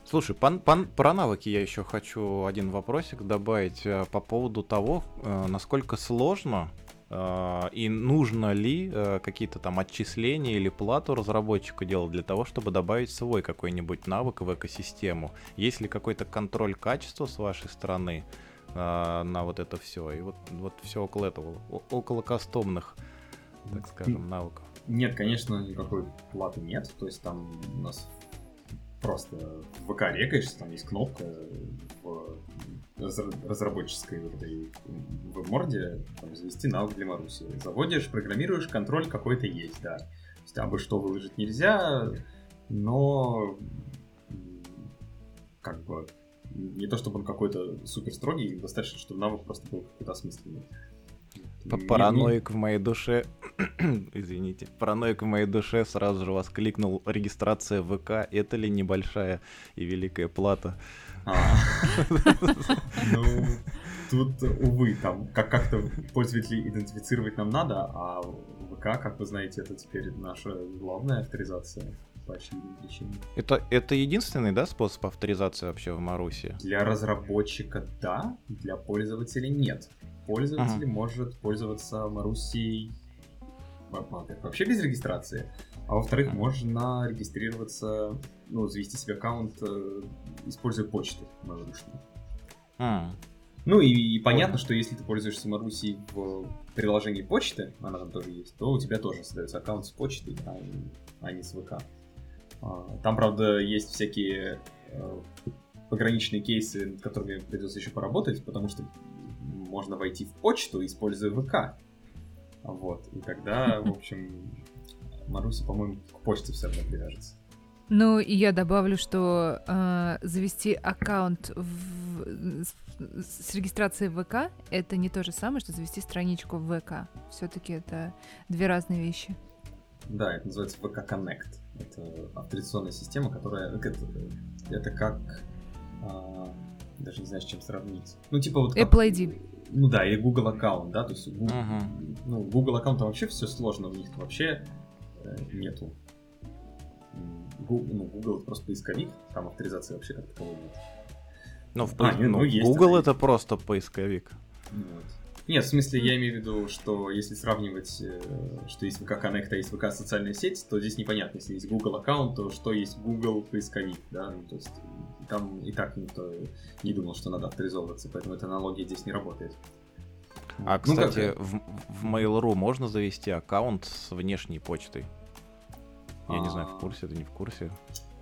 Слушай, пан- пан- про навыки я еще хочу один вопросик добавить э, по поводу того, э, насколько сложно э, и нужно ли какие-то там отчисления или плату разработчику делать для того, чтобы добавить свой какой-нибудь навык в экосистему. Есть ли какой-то контроль качества с вашей стороны на вот это все? И вот, вот все около этого, около кастомных, так скажем, навыков. Нет, конечно, никакой платы нет. То есть там у нас просто в ВК рекаешься, там есть кнопка в разра- разработческой вот этой в морде там, завести навык для Маруси. Заводишь, программируешь, контроль какой-то есть, да. То есть абы что выложить нельзя, но как бы не то чтобы он какой-то супер строгий, достаточно, чтобы навык просто был какой-то осмысленный. Параноик в моей душе, [CLEARS THROAT] извините, параноик в моей душе сразу же воскликнул регистрация ВК. Это ли небольшая и великая плата? А. Ну, тут, увы, там как- как-то пользователей идентифицировать нам надо, а ВК, как вы знаете, это теперь наша главная авторизация по очевидным причинам. Это, это единственный, да, способ авторизации вообще в Маруси? Для разработчика да, для пользователя нет. Пользователь может пользоваться Марусей вообще без регистрации, а во-вторых, можно регистрироваться, ну, завести себе аккаунт, э, используя почту маршрутную. М, Ну и, и понятно, что если ты пользуешься Марусей в приложении почты, она там тоже есть, то у тебя тоже создается аккаунт с почтой, а, не- а не с ВК. А, Там, правда, есть всякие э, пограничные кейсы, над которыми придется еще поработать, потому что можно войти в почту, используя ВК. Вот. И тогда, в общем, Маруся, по-моему, к почте все равно привяжется. Ну, и я добавлю, что э, завести аккаунт в, с, с регистрацией ВК это не то же самое, что завести страничку в ВК. Все-таки это две разные вещи. Да, это называется VK Connect. Это авторизационная система, которая... Это, это как... А, даже не знаю, с чем сравнить. Ну, типа вот... Как, Apple ID. Ну да, или Google аккаунт, да, то есть Google, uh-huh. ну, Google аккаунтом вообще все сложно, у них вообще э, нету. Google, ну, Google это просто поисковик, там авторизации вообще как таковой нет. Ну, в, а, ну, ну, есть Google это, это просто поисковик. Вот. Нет, в смысле, я имею в виду, что если сравнивать, э, что есть VK Connect, а есть VK социальная сеть, то здесь непонятно. Если есть Google аккаунт, то что есть Google поисковик, да? Ну, то есть там и так никто не думал, что надо авторизовываться, поэтому эта аналогия здесь не работает. А, кстати, ну, в, в Mail.ru можно завести аккаунт с внешней почтой? Я а... не знаю, в курсе ты не в курсе.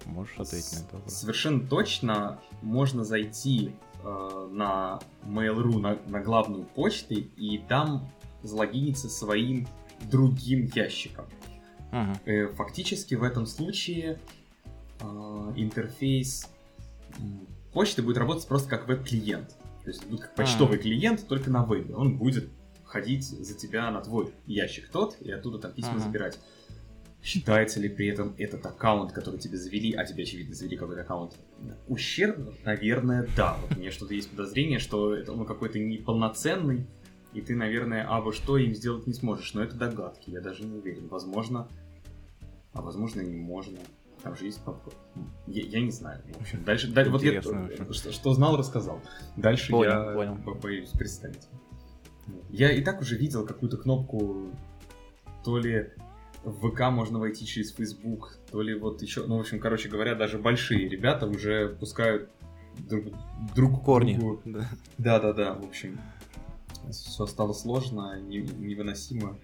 Можешь ответить на это? Совершенно точно можно зайти на Mail.ru, на, на главную почту, и там залогиниться своим другим ящиком. Uh-huh. Э, фактически в этом случае э, интерфейс почты будет работать просто как веб-клиент. То есть будет как почтовый uh-huh. клиент, только на вебе. Он будет ходить за тебя на твой ящик тот, и оттуда там письма uh-huh. забирать. Считается ли при этом этот аккаунт, который тебе завели, а тебе, очевидно, завели какой-то аккаунт, ущербным? Наверное, да. Вот мне что-то есть подозрение, что это он какой-то неполноценный, и ты, наверное, абы что им сделать не сможешь. Но это догадки, я даже не уверен. Возможно, а возможно не можно. Там же есть попытка. Я, я не знаю. В общем, дальше, дальше вот я, что, что знал, рассказал. Дальше понял, я понял. боюсь представить. Я и так уже видел какую-то кнопку то ли в ВК можно войти через Facebook, то ли вот еще, ну, в общем, короче говоря, даже большие ребята уже пускают друг, друг корни. Другу. Да, да, да, в общем, все стало сложно, невыносимо.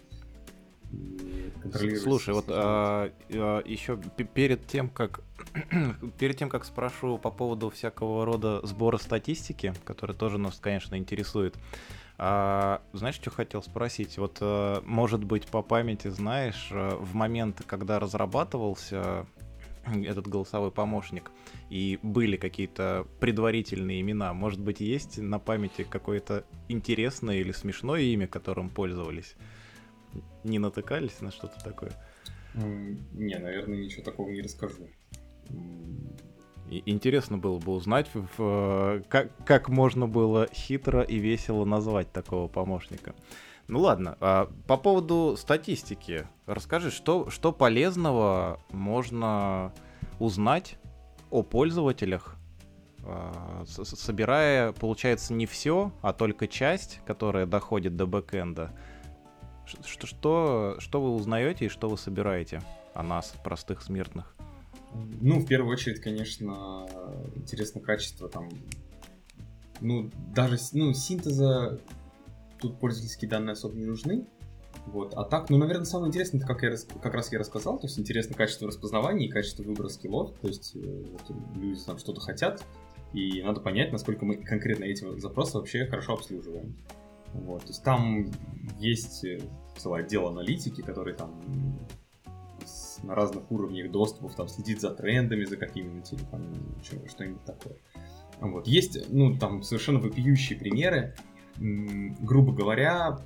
Слушай, вот а, а, еще перед тем, как [CLEARS THROAT] перед тем, как спрошу по поводу всякого рода сбора статистики, который тоже нас, конечно, интересует, а, знаешь, что хотел спросить? Вот, а, может быть, по памяти знаешь, а, в момент, когда разрабатывался этот голосовой помощник, и были какие-то предварительные имена, может быть, есть на памяти какое-то интересное или смешное имя, которым пользовались? Не натыкались на что-то такое? Не, наверное, ничего такого не расскажу. И интересно было бы узнать, как, как можно было хитро и весело назвать такого помощника. Ну ладно, а по поводу статистики, расскажи, что, что полезного можно узнать о пользователях, а, собирая, получается, не все, а только часть, которая доходит до бэкэнда. Что, что, что вы узнаете и что вы собираете о нас, простых смертных? Ну, в первую очередь, конечно, интересно качество там. Ну, даже ну, синтеза тут пользовательские данные особо не нужны. Вот. А так, ну, наверное, самое интересное, это как, я, как раз я рассказал, то есть интересно качество распознавания и качество выбора скиллов, то есть э, люди там что-то хотят, и надо понять, насколько мы конкретно эти запросы вообще хорошо обслуживаем. Вот. То есть там есть э, целый отдел аналитики, который там на разных уровнях доступов, там следит за трендами, за какими-нибудь или там что-нибудь такое. Вот. Есть, ну, там совершенно вопиющие примеры. грубо говоря,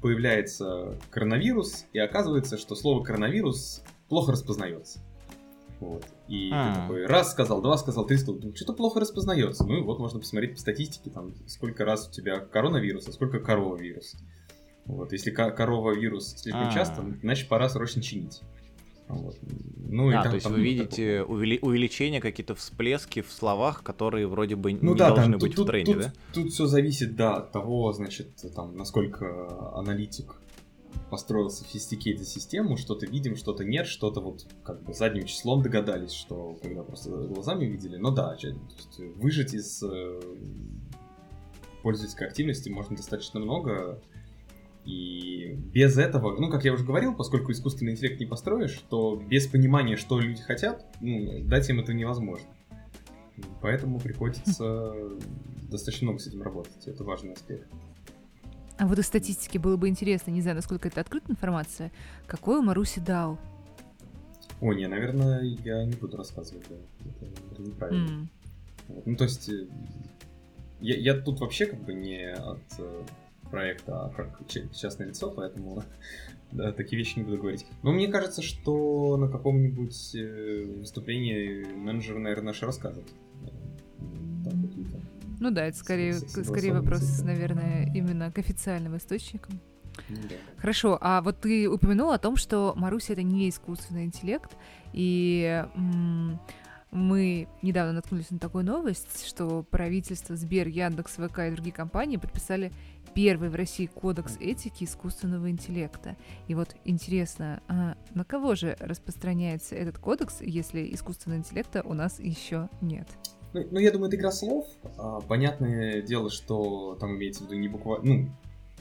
появляется коронавирус, и оказывается, что слово коронавирус плохо распознается. Вот. И А-а-а. ты такой раз сказал, два сказал, три сказал, что-то плохо распознается. Ну и вот можно посмотреть по статистике, там, сколько раз у тебя коронавирус, а сколько корова вирус. Вот, если корова вирус слишком А-а-а. часто, значит пора срочно чинить. Вот. Ну, а, и то есть вы видите увели- увеличение, какие-то всплески в словах, которые вроде бы ну, не да, должны там, быть тут, в тренде, тут, да? Тут все зависит, да, от того, значит, там, насколько аналитик построил sophisticated систему, что-то видим, что-то нет, что-то вот как бы задним числом догадались, что когда просто глазами видели, но да, то есть выжить из э, пользовательской активности можно достаточно много, и без этого, ну, как я уже говорил, поскольку искусственный интеллект не построишь, то без понимания, что люди хотят, ну, дать им это невозможно. Поэтому приходится [LAUGHS] достаточно много с этим работать. Это важный аспект. А вот из статистики было бы интересно, не знаю, насколько это открытая информация, какой у Маруси дал? О, не, наверное, я не буду рассказывать, да. Это неправильно. М. Вот, Ну, то есть, э, я, я тут вообще как бы не от э, проекта, а частное лицо, поэтому [LAUGHS] да, такие вещи не буду говорить. Но мне кажется, что на каком-нибудь э, выступлении менеджер, наверное, наши расскажет. там. Ну да, это скорее, скорее вопрос, цифры. наверное, именно к официальным источникам. Ну да. Хорошо, а вот ты упомянул о том, что Маруся это не искусственный интеллект, и мы недавно наткнулись на такую новость, что правительство Сбер, Яндекс, ВК и другие компании подписали первый в России кодекс этики искусственного интеллекта. И вот интересно, а на кого же распространяется этот кодекс, если искусственного интеллекта у нас еще нет? Ну, ну, я думаю, это игра слов. А, понятное дело, что там имеется в виду не буквально... Ну,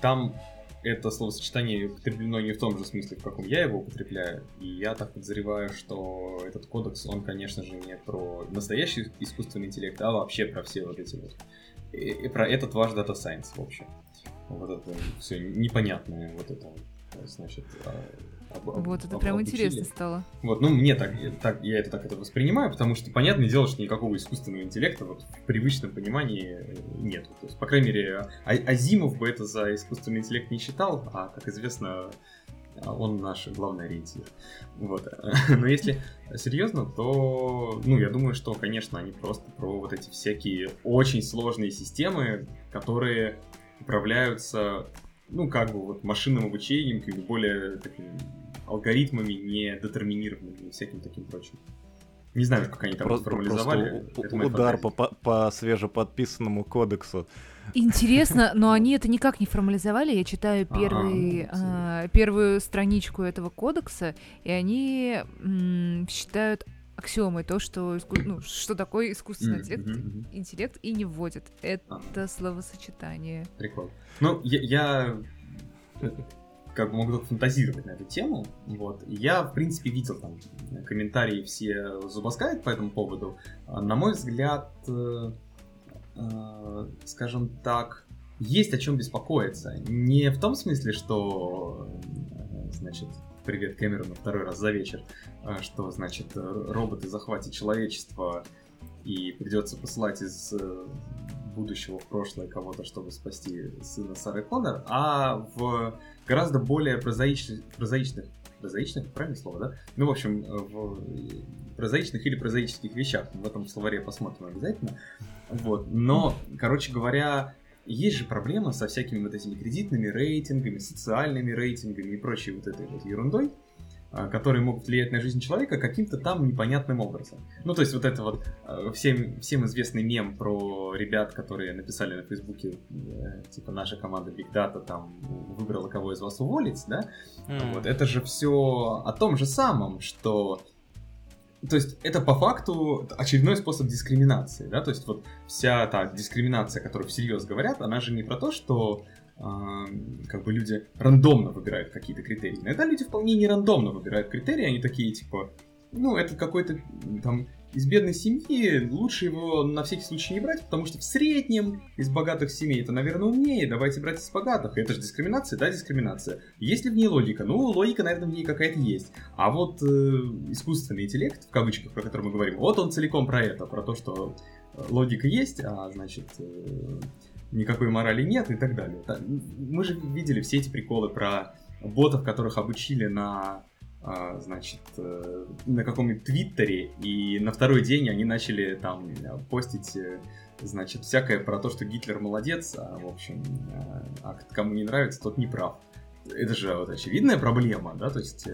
там это словосочетание употреблено не в том же смысле, в каком я его употребляю. И я так подозреваю, что этот кодекс, он, конечно же, не про настоящий искусственный интеллект, а вообще про все вот эти вот... И, и про этот ваш Data Science, в общем. Вот это все непонятное, вот это, значит... а, об- об- Вот это об- прям обучили. интересно стало. Вот, ну мне так, так, я это так это воспринимаю, потому что понятное дело, что никакого искусственного интеллекта вот, в привычном понимании э, нет. То есть, по крайней мере, А- Азимов бы это за искусственный интеллект не считал, а, как известно, а, он наш главный ориентир. Вот. [LAUGHS] Но если серьезно, то, ну, я думаю, что, конечно, они просто про вот эти всякие очень сложные системы, которые управляются, ну, как бы вот машинным обучением, как бы более такими алгоритмами, не детерминированными и всяким таким прочим. Не знаю, как они там Просто, формализовали. просто удар по, по, по свежеподписанному кодексу. Интересно, [LAUGHS] но они это никак не формализовали. Я читаю Ага, первый, а, первую страничку этого кодекса, и они м, считают аксиомой то, что, иску- [CLEARS THROAT] ну, что такое искусственный интеллект, интеллект и не вводят. Это Ага. словосочетание. Прикол. Ну, я, я э, как бы могу только фантазировать на эту тему. Вот. Я, в принципе, видел там комментарии все зубоскают по этому поводу. А, На мой взгляд, э, э, скажем так, есть о чем беспокоиться. Не в том смысле, что, э, значит, привет Кэмерону второй раз за вечер, а, что, значит, э, роботы захватят человечество и придется посылать из э, будущего в прошлое кого-то, чтобы спасти сына Сары Коннор, а в гораздо более прозаичных, прозаичных, прозаичных, правильное слово, да? Ну, в общем, э, в прозаичных или прозаических вещах. В этом словаре посмотрим обязательно. Вот. Но, короче говоря, есть же проблема со всякими вот этими кредитными рейтингами, социальными рейтингами и прочей вот этой вот ерундой, а, которые могут влиять на жизнь человека каким-то там непонятным образом. Ну, то есть вот это вот э, всем, всем известный мем про ребят, которые написали на Фейсбуке, э, типа, наша команда Big Data там выбрала кого из вас уволить, да? Вот, это же все о том же самом, что... То есть это по факту очередной способ дискриминации, да, то есть вот вся та дискриминация, которую всерьез говорят, она же не про то, что эм, как бы люди рандомно выбирают какие-то критерии. Иногда люди вполне не рандомно выбирают критерии, они такие типа, ну это какой-то там из бедной семьи, лучше его на всякий случай не брать, потому что в среднем из богатых семей это, наверное, умнее, давайте брать из богатых. Это же дискриминация, да, дискриминация. Есть ли в ней логика? Ну, логика, наверное, в ней какая-то есть. А вот э, искусственный интеллект, в кавычках, про который мы говорим, вот он целиком про это, про то, что э, логика есть, а значит э, никакой морали нет и так далее. Мы же видели все эти приколы про ботов, которых обучили на значит, э, на каком-нибудь твиттере, и на второй день они начали там постить, э, значит, всякое про то, что Гитлер молодец, а, в общем, а кому не нравится, тот не прав. Это же вот очевидная проблема, да, то есть,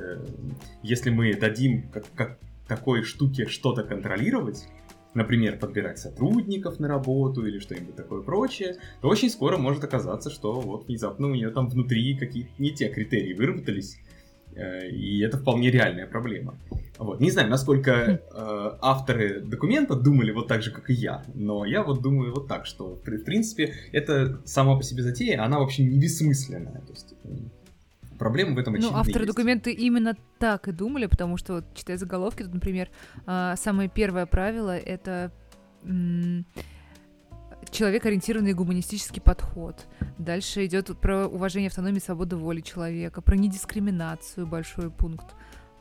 если мы дадим как, как такой штуке что-то контролировать, например, подбирать сотрудников на работу или что-нибудь такое прочее, то очень скоро может оказаться, что вот внезапно у нее там внутри какие-то не те критерии выработались, И это вполне реальная проблема. Вот. Не знаю, насколько э, авторы документа думали вот так же, как и я, но я вот думаю вот так, что в принципе это сама по себе затея, она вообще не бессмысленная. То есть, э, проблема в этом Ну, очевидно авторы есть. документа именно так и думали, потому что, вот, читая заголовки, тут, например, а, самое первое правило — это м, человек-ориентированный гуманистический подход. Дальше идет про уважение автономии и свободы воли человека, про недискриминацию, большой пункт.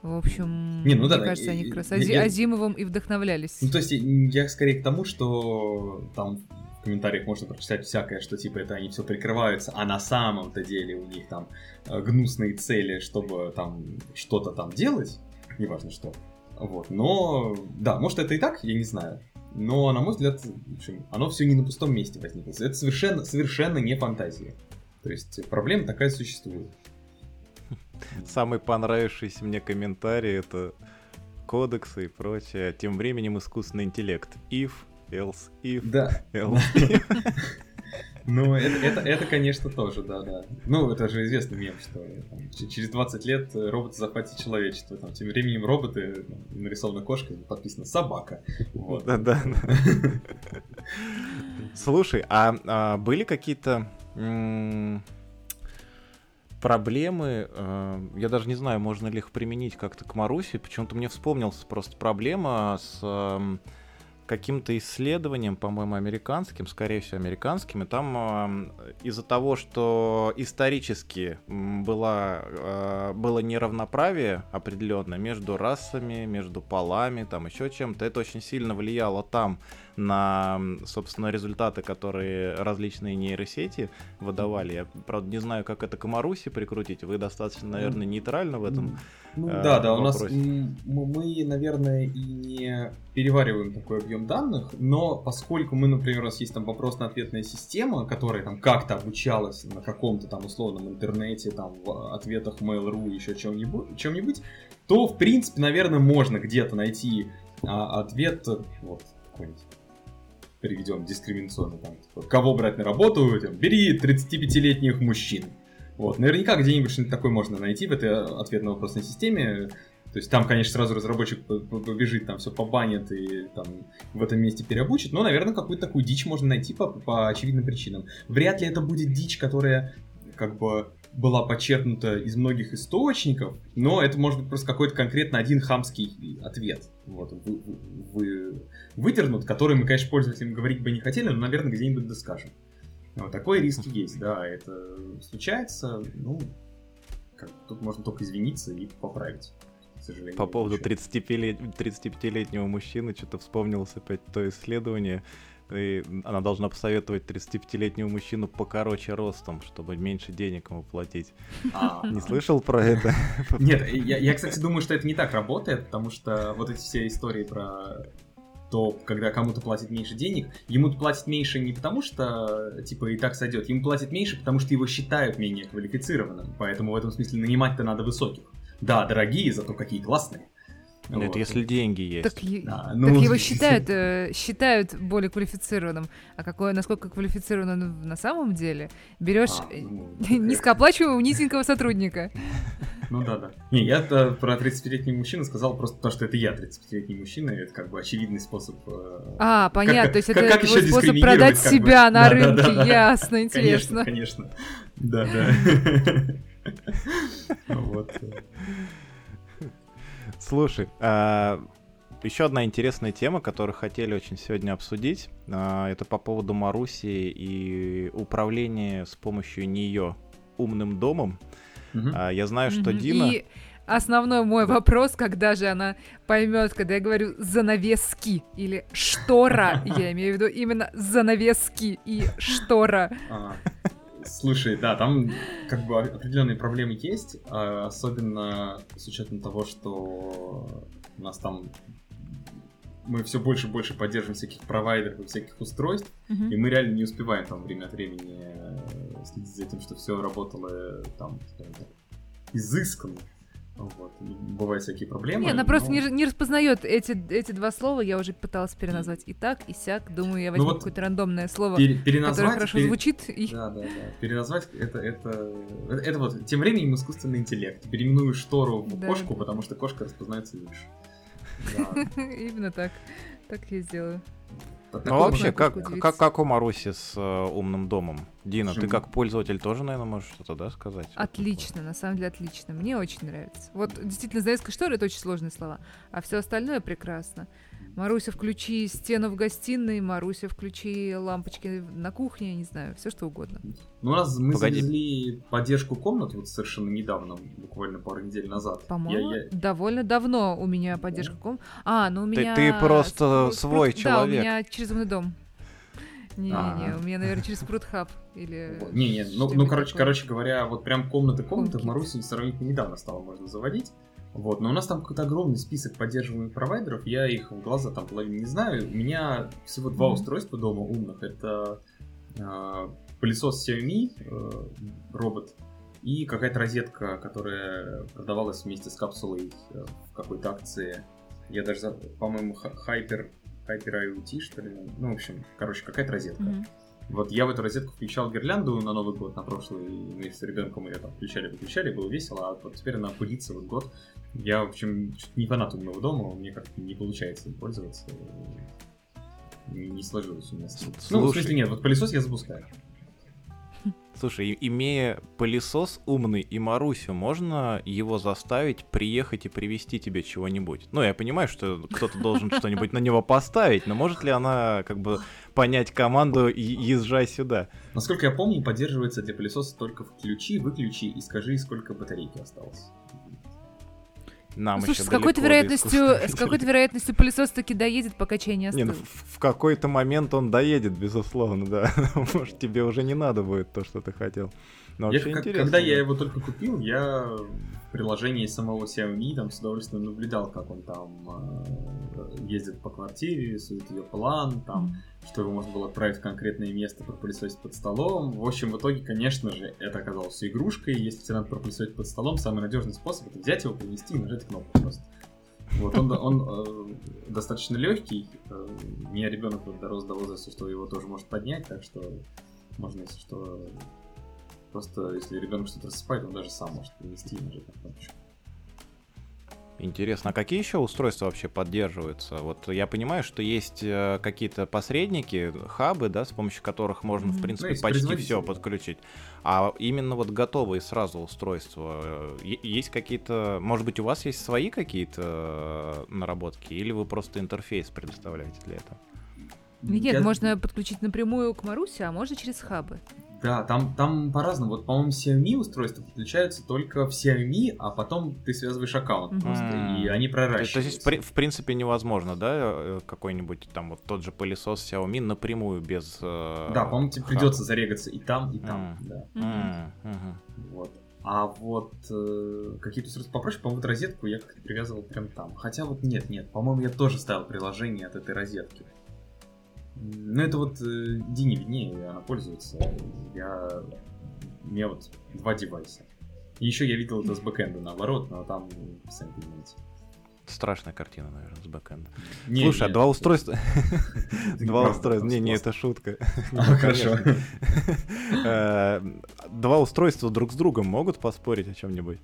В общем, Не, ну да, мне да, кажется, они и- как раз я- Азимовым и вдохновлялись. Ну, то есть, я скорее к тому, что там в комментариях можно прочитать всякое, что типа это они все прикрываются, а на самом-то деле у них там э, гнусные цели, чтобы там что-то там делать, неважно что. Вот, но, да, может это и так, я не знаю. Но, на мой взгляд, в общем, оно все не на пустом месте возникло. Это совершенно, совершенно не фантазия. То есть проблема такая существует. Самый понравившийся мне комментарий это кодексы и прочее. Тем временем искусственный интеллект. If, else, if, Да, else, if. [LAUGHS] Ну, это, это, это, конечно, тоже, да, да. Ну, это же известный мем, что там, через 20 лет э, роботы захватят человечество. Там, тем временем роботы, там, нарисована кошка, подписано собака. Вот. Да-да. Слушай, а, а были какие-то проблемы? э, Я даже не знаю, можно ли их применить как-то к Маруси. Почему-то мне вспомнился просто проблема с эм, каким-то исследованием, по-моему, американским, скорее всего, американским, и там эм, из-за того, что исторически м, была, э, было неравноправие определенно между расами, между полами, там еще чем-то, это очень сильно влияло там на, собственно, результаты, которые различные нейросети выдавали. Я, правда, не знаю, как это к Маруси прикрутить. Вы достаточно, наверное, нейтрально в этом. Ну э, да, да, у нас вопросе. м, м- мы, наверное, и не перевариваем такой объем данных, но поскольку мы, например, у нас есть там вопрос-ответная система, которая там как-то обучалась на каком-то там условном интернете, там в ответах Mail.ru, еще чем-нибудь, чем-нибудь, то, в принципе, наверное, можно где-то найти а, ответ, вот, какой-нибудь переведем дискриминационно, там, типа, кого брать на работу, там, бери 35-летних мужчин. Вот, наверняка где-нибудь что-нибудь такое можно найти в этой ответно-вопросной системе. То есть там, конечно, сразу разработчик побежит, там все побанит и там в этом месте переобучит, но, наверное, какую-то такую дичь можно найти по, по очевидным причинам. Вряд ли это будет дичь, которая как бы была подчеркнута из многих источников, но это может быть просто какой-то конкретно один хамский ответ. Вот, вы, вы- вы- выдернут, который мы, конечно, пользователям говорить бы не хотели, но, наверное, где-нибудь доскажем. Вот такой риск есть, да, это случается, ну, как, тут можно только извиниться и поправить. К сожалению. По поводу Ничего. 35-лет- 35-летнего мужчины, что-то вспомнилось опять то исследование. И она должна посоветовать 35-летнему мужчину покороче ростом, чтобы меньше денег ему платить. А, Не слышал про это? Нет, я, я, кстати, думаю, что это не так работает, потому что вот эти все истории про то, когда кому-то платят меньше денег, ему платят меньше не потому, что, типа, и так сойдет, ему платят меньше, потому что его считают менее квалифицированным, поэтому в этом смысле нанимать-то надо высоких. Да, дорогие, зато какие классные. Нет, Вот. если деньги есть. Так, Да, так ну, его [LAUGHS] считают, э, считают более квалифицированным. А какое, насколько квалифицирован он на самом деле? Берешь А, э, ну, [LAUGHS] низкооплачиваемого низенького сотрудника. [LAUGHS] Ну да, да. Не, я про 35-летнего мужчину сказал просто потому, что это я 35-летний мужчина, и это как бы очевидный способ... э, А, понятно, то есть как- это как еще способ продать как бы? себя на Да, да, рынке. да, да. Ясно, интересно. Конечно, конечно. Да, да. Вот. Слушай, еще одна интересная тема, которую хотели очень сегодня обсудить, а, это по поводу Маруси и управления с помощью нее умным домом. А, Я знаю, что Мгм. Дина... И основной мой вопрос, когда же она поймет, когда я говорю занавески или штора, [LAUGHS] я имею в виду именно занавески и штора. Слушай, да, там как бы определенные проблемы есть, а, особенно с учетом того, что у нас там мы все больше и больше поддерживаем всяких провайдеров и всяких устройств, Мгм. и мы реально не успеваем там время от времени э, следить за тем, что все работало э, там, скажем так, изысканно. Вот. Бывают всякие проблемы. Не, она просто но- не, не распознает эти, эти два слова, я уже пыталась переназвать и так, и сяк. Думаю, я возьму вот какое-то рандомное слово, Пере- которое переназвать, хорошо пере- звучит. И... Да, да, да. Переназвать это, это, это, вот тем временем искусственный интеллект. Переименую штору в Да. кошку, потому что кошка распознается лучше. [LAUGHS] Именно так. Так я сделаю. Ну вообще, как, как, как у Маруси с э, умным домом? Дина, ты Слушай, как пользователь тоже, наверное, можешь что-то, да, сказать? Отлично, на самом деле отлично. Мне очень нравится. Вот действительно, завеска штора это очень сложные слова, а все остальное прекрасно. Маруся, включи стену в гостиной, Маруся, включи лампочки на кухне, я не знаю, все что угодно. Ну, у нас мы Погоди. завезли поддержку комнат вот совершенно недавно, буквально пару недель назад. По-моему, Я- я- довольно давно у меня поддержка ком. А, ну у Ты- меня... ты просто спрут- свой спрут- Да, человек. у меня через умный дом. Не-не-не, А. у меня, наверное, через Прудхаб или... Вот. Не, не, ну, ну короче, такое. короче говоря, вот прям комнаты-комнаты в. Маруси сравнительно недавно стало можно заводить. Вот, но у нас там какой-то огромный список поддерживаемых провайдеров, я их в глаза там половину не знаю. У меня всего два Мгм. устройства дома умных. Это э, пылесос Xiaomi, э, робот, и какая-то розетка, которая продавалась вместе с капсулой э, в какой-то акции. Я даже, по-моему, Hyper, Hyper IoT, что ли. Ну, в общем, короче, какая-то розетка. Мгм. Вот я в эту розетку включал гирлянду на Новый год, на прошлый, мы с ребенком ее там включали-выключали, было весело, а вот теперь она пылится вот год. Я, в общем, чуть не фанат умного дома, мне как-то не получается им пользоваться. Не, не сложилось у меня. с ним. Ну, в Слушай. смысле, нет, вот пылесос я запускаю. Слушай, имея пылесос умный и Марусю, можно его заставить приехать и привезти тебе чего-нибудь? Ну, я понимаю, что кто-то должен [LAUGHS] что-нибудь на него поставить, но может ли она как бы понять команду и езжай сюда? Насколько я помню, поддерживается для пылесоса только включи, выключи и скажи, сколько батарейки осталось. Нам Ну, Слушай, с какой-то вероятностью, с какой-то вероятностью пылесос таки доедет, пока чай не Не, ну, остыл. в, в какой-то момент он доедет, безусловно, да. [LAUGHS] Может, тебе уже не надо будет то, что ты хотел. Но Я вообще как- интересно. когда я его только купил, я в приложении самого Xiaomi там с удовольствием наблюдал, как он там э, ездит по квартире, рисует ее план, там, что его можно было отправить в конкретное место, пропылесосить под столом. В общем, в итоге, конечно же, это оказалось игрушкой. Если тебе надо пропылесосить под столом, самый надежный способ это взять его, принести и нажать кнопку просто. Вот он, он э, достаточно легкий. Э, у меня ребенок вот дорос до возраста, что его тоже может поднять, так что можно, если что, просто если ребенок что-то рассыпает, он даже сам может принести и нажать на кнопочку. Интересно, а какие еще устройства вообще поддерживаются? Вот я понимаю, что есть э, какие-то посредники, хабы, да, с помощью которых можно, в принципе, Ну, почти все да. подключить. А именно вот готовые сразу устройства, э, есть какие-то, может быть, у вас есть свои какие-то э, наработки, или вы просто интерфейс предоставляете для этого? Нет, Я- можно подключить напрямую к Марусе, а можно через хабы. Да, там, там по-разному. Вот, по-моему, Xiaomi устройства подключаются только в Xiaomi, а потом ты связываешь аккаунт Мгм. просто, и они То, то проращиваются. есть, в при- в принципе, невозможно, да, э, какой-нибудь там вот тот же пылесос Xiaomi напрямую без... э, Да, по-моему, тебе придется зарегаться и там, и там, М. да. Мгм. Вот. А вот э, какие-то устройства попроще, по-моему, вот розетку я как-то привязывал прям там. Хотя вот нет, нет, по-моему, я тоже ставил приложение от этой розетки. Ну, это вот э, Дине виднее, она пользуется. Я... У меня вот два девайса. И еще я видел это с бэкэнда наоборот, но там, ну, сами понимаете. Страшная картина, наверное, с бэкэнда. Не, Слушай, а не, два устройства... [LAUGHS] Два устройства... Не, не, это шутка. [LAUGHS] А, хорошо. [LAUGHS] Э, Два устройства друг с другом могут поспорить о чем-нибудь?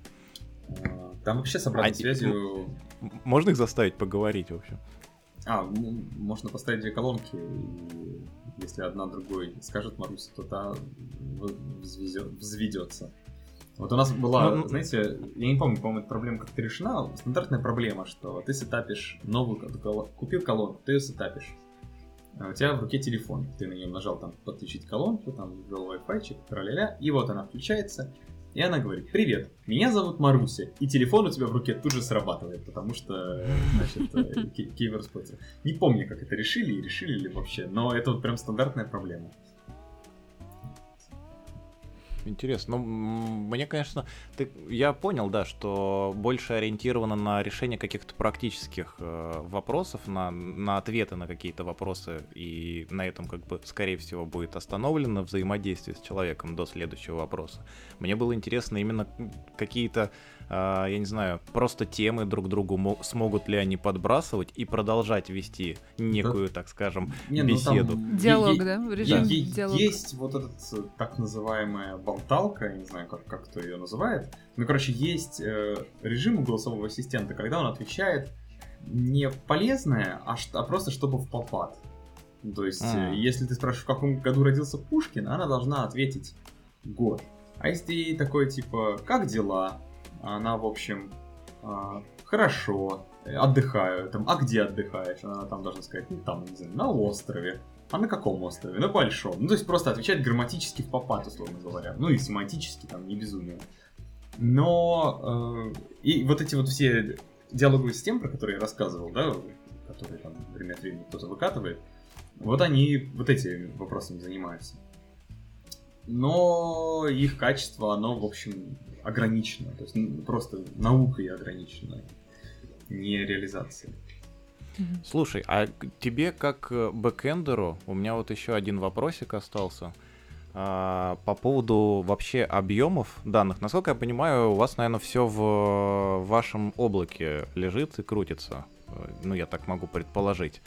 А, Там вообще с обратной А, связью... Можно их заставить поговорить, в общем? А, м, можно поставить две колонки, и если одна другой скажет Маруся, то та взведется. Вот у нас была, Ну, ну- знаете, я не помню, по-моему, эта проблема как-то решена. Стандартная проблема, что ты сетапишь новую, купил колонку, ты ее сетапишь. А У тебя в руке телефон, ты на нем нажал там подключить колонку, там ввел Wi-Fi, тра-ля-ля, и вот она включается, и она говорит, привет, меня зовут Маруся, и телефон у тебя в руке тут же срабатывает, потому что, значит, э, спонсор. Не помню, как это решили, и решили ли вообще, но это вот прям стандартная проблема. Интересно. Ну, мне, конечно, ты- я понял, да, что больше ориентировано на решение каких-то практических э, вопросов, на, на ответы на какие-то вопросы, и на этом, как бы, скорее всего, будет остановлено взаимодействие с человеком до следующего вопроса. Мне было интересно именно какие-то, я не знаю, просто темы друг другу мо- смогут ли они подбрасывать и продолжать вести некую, так скажем, Не, ну там беседу. Диалог, е- да? Режим е- диалога. Есть вот этот э, так называемая болталка, я не знаю, как, как кто ее называет. Ну, короче, есть э, режим у голосового ассистента, когда он отвечает не полезное, а, ш- а просто чтобы в попад. То есть, А. если ты спрашиваешь, в каком году родился Пушкин, она должна ответить год. А если ты такой, типа, как дела? Она, в общем, а, хорошо. отдыхаю, там, а где отдыхаешь? Она там должна сказать, ну, там, не знаю, на острове. А на каком острове? На большом. Ну, то есть просто отвечать грамматически в попад, условно говоря. Ну и семантически, там, не безумие. Но э, и вот эти вот все диалоговые системы, про которые я рассказывал, да, которые там время от времени кто-то выкатывает, вот они вот этими вопросами занимаются. Но их качество, оно, в общем, ограничено. То есть ну, просто наукой ограничено, не реализацией. Слушай, а тебе как э, бэкэндеру, у меня вот еще один вопросик остался. А, по поводу вообще объемов данных. Насколько я понимаю, у вас, наверное, все в вашем облаке лежит и крутится. Э, ну, я так могу предположить.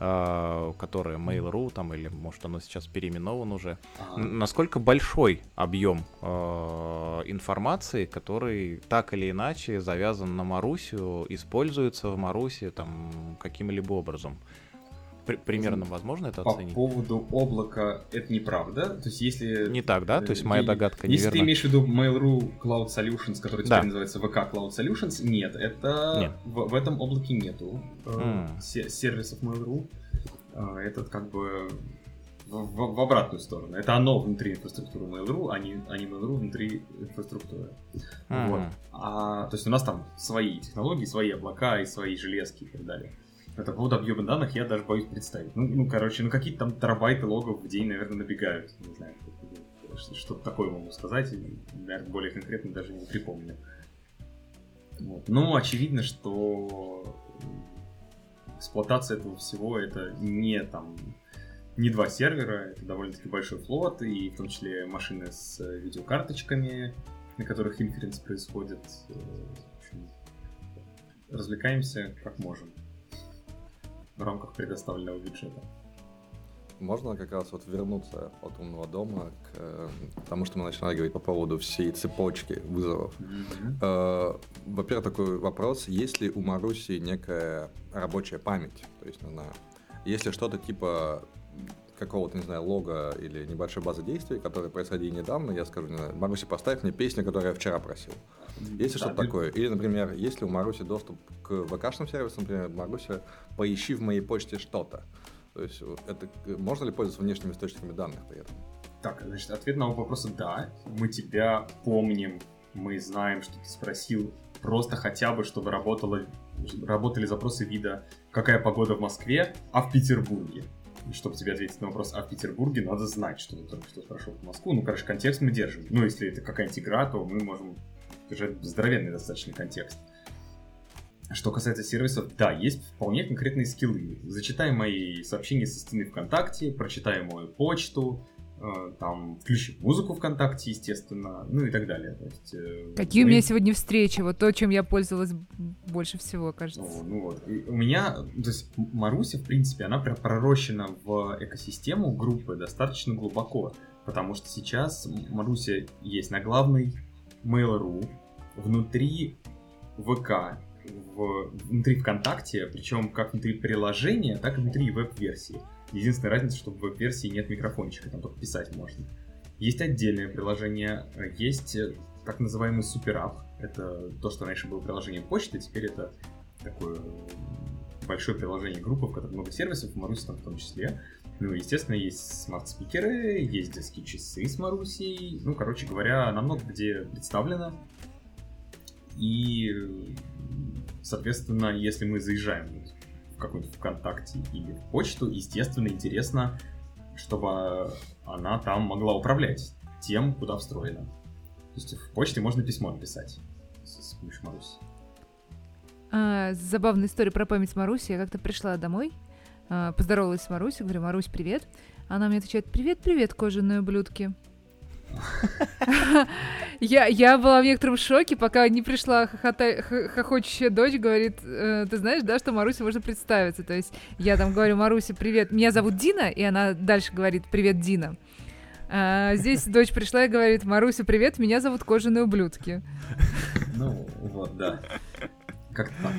А, которое Mail.ru, там, или, может, оно сейчас переименовано уже. Насколько большой объем э, информации, который так или иначе завязан на Марусю, используется в Марусе там каким-либо образом? Примерно возможно это По оценить? По поводу облака это неправда. То есть если... Не так, да? То есть моя догадка неверна. Если ты имеешь в виду Mail.ru Cloud Solutions, который теперь да. называется VK Cloud Solutions, нет, это нет. В, в этом облаке нету mm. сервисов Mail.ru. Э, этот как бы в, в, в обратную сторону. Это оно внутри инфраструктуры Mail.ru, а не, а не Mail.ru внутри инфраструктуры. Mm-hmm. Вот. А, то есть у нас там свои технологии, свои облака и свои железки и так далее. Это по поводу объема данных я даже боюсь представить. Ну, ну короче, ну какие-то там терабайты логов в день, наверное, набегают. Не знаю, что-то такое могу сказать. Наверное, более конкретно даже не припомню. Вот. Ну, очевидно, что эксплуатация этого всего это не там не два сервера, это довольно-таки большой флот, и в том числе машины с видеокарточками, на которых инференс происходит. Э, общем, развлекаемся как можем в рамках предоставленного бюджета. Можно как раз вот вернуться от умного дома к тому, что мы начинали говорить по поводу всей цепочки вызовов. Mm-hmm. Во-первых, такой вопрос, есть ли у Маруси некая рабочая память? То есть, не знаю, если что-то типа какого-то, не знаю, лога или небольшой базы действий, которые происходили недавно, я скажу, не знаю, Маруси, поставь мне песню, которую я вчера просил. Есть да, что-то такое? Или, например, если у Маруси доступ к ВК-шным сервисам, например, Маруси, поищи в моей почте что-то. То есть это можно ли пользоваться внешними источниками данных при этом? Так, значит, ответ на вопрос да. Мы тебя помним, мы знаем, что ты спросил, просто хотя бы, чтобы работало, работали запросы вида «Какая погода в Москве, а в Петербурге?» Чтобы тебе ответить на вопрос, в Петербурге надо знать, что ты только что прошел в Москву. Ну, короче, контекст мы держим. Ну, если это какая-нибудь игра, то мы можем держать здоровенный достаточно контекст. Что касается сервисов, да, есть вполне конкретные скиллы. Зачитай мои сообщения со стены ВКонтакте, прочитай мою почту, там включить музыку ВКонтакте, естественно, ну и так далее. То есть, э, Какие мы... у меня сегодня встречи, вот то, чем я пользовалась больше всего, кажется. О, ну вот, и у меня, то есть Маруся, в принципе, она пророщена в экосистему группы достаточно глубоко, потому что сейчас Маруся есть на главной Mail.ru, внутри ВК, в, внутри ВКонтакте, причем как внутри приложения, так и внутри веб-версии. Единственная разница, что в веб-версии нет микрофончика, там только писать можно. Есть отдельное приложение, есть э, так называемый суперап. Это то, что раньше было приложением почты, теперь это такое большое приложение группы, в котором много сервисов, Маруси там в том числе. Ну, естественно, есть smart speaker ы, есть детские часы с Марусей. Ну, короче говоря, она много где представлена. И, соответственно, если мы заезжаем какой-нибудь ВКонтакте или в почту, естественно, интересно, чтобы она там могла управлять тем, куда встроена. То есть в почте можно письмо написать с, с помощью Маруси. А, забавная история про память Маруси. Я как-то пришла домой, а, поздоровалась с Марусей, говорю, Марусь, привет. Она мне отвечает, привет-привет, кожаные ублюдки. Я, я была в некотором шоке, пока не пришла хохота, хохочущая дочь, говорит, э, ты знаешь, да, что Марусе можно представиться. То есть я там говорю, Маруся, привет, меня зовут Дина, и она дальше говорит, привет, Дина. А здесь дочь пришла и говорит, Маруся, привет, меня зовут Кожаные ублюдки. Ну, вот, да. Как-то так.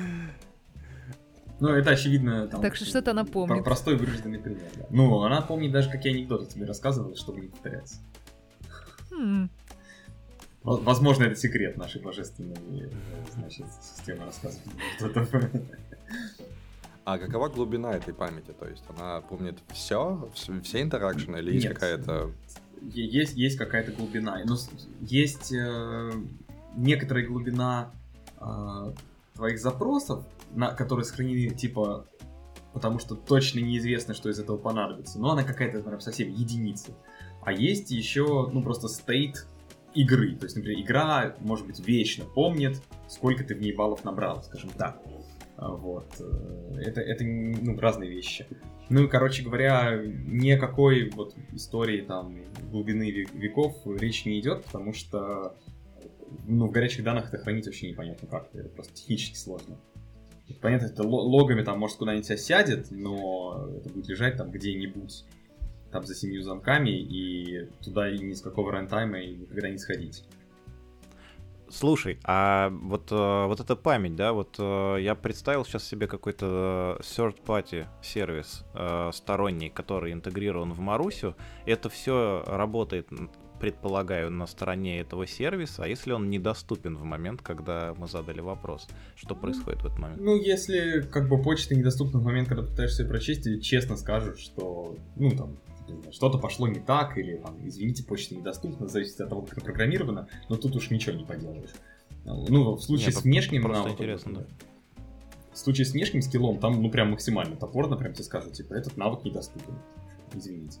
Ну, это очевидно. Там, так что что-то она помнит. Простой вырожденный пример. Да. Ну, она помнит даже, какие анекдоты тебе рассказывала, чтобы не повторяться. Возможно, это секрет нашей божественной значит, системы рассказывания. [LAUGHS] А какова глубина этой памяти? То есть она помнит все, все интеракшены, или есть какая-то... Есть, есть какая-то глубина. Но есть э, некоторая глубина э, твоих запросов, на, которые сохранены, типа, потому что точно неизвестно, что из этого понадобится. Но она какая-то, например, совсем единица. А есть еще, ну, просто стейт игры. То есть, например, игра, может быть, вечно помнит, сколько ты в ней баллов набрал, скажем так. А, вот. Э, это, это ну, разные вещи. Ну, короче говоря, никакой вот истории там глубины веков речь не идет, потому что ну, в горячих данных это хранить вообще непонятно как. Это просто технически сложно. Понятно, это логами там может куда-нибудь осядет, но это будет лежать там где-нибудь там за семью замками, и туда ни с какого рантайма и никогда не сходить. Слушай, а вот, э, вот эта память, да, вот э, я представил сейчас себе какой-то third-party сервис э, сторонний, который интегрирован в Марусю. Это все работает, предполагаю, на стороне этого сервиса, а если он недоступен в момент, когда мы задали вопрос, что происходит в этот момент? Ну, если как бы почта недоступна в момент, когда пытаешься ее прочесть, и честно скажут, что, ну, там, что-то пошло не так, или, там, извините, почта недоступна, зависит от того, как программировано, но тут уж ничего не поделаешь. Ну, в случае Нет, с внешним просто навыком, интересно, да. В случае с внешним скиллом, там, ну, прям максимально топорно, прям тебе скажут, типа, этот навык недоступен. Извините.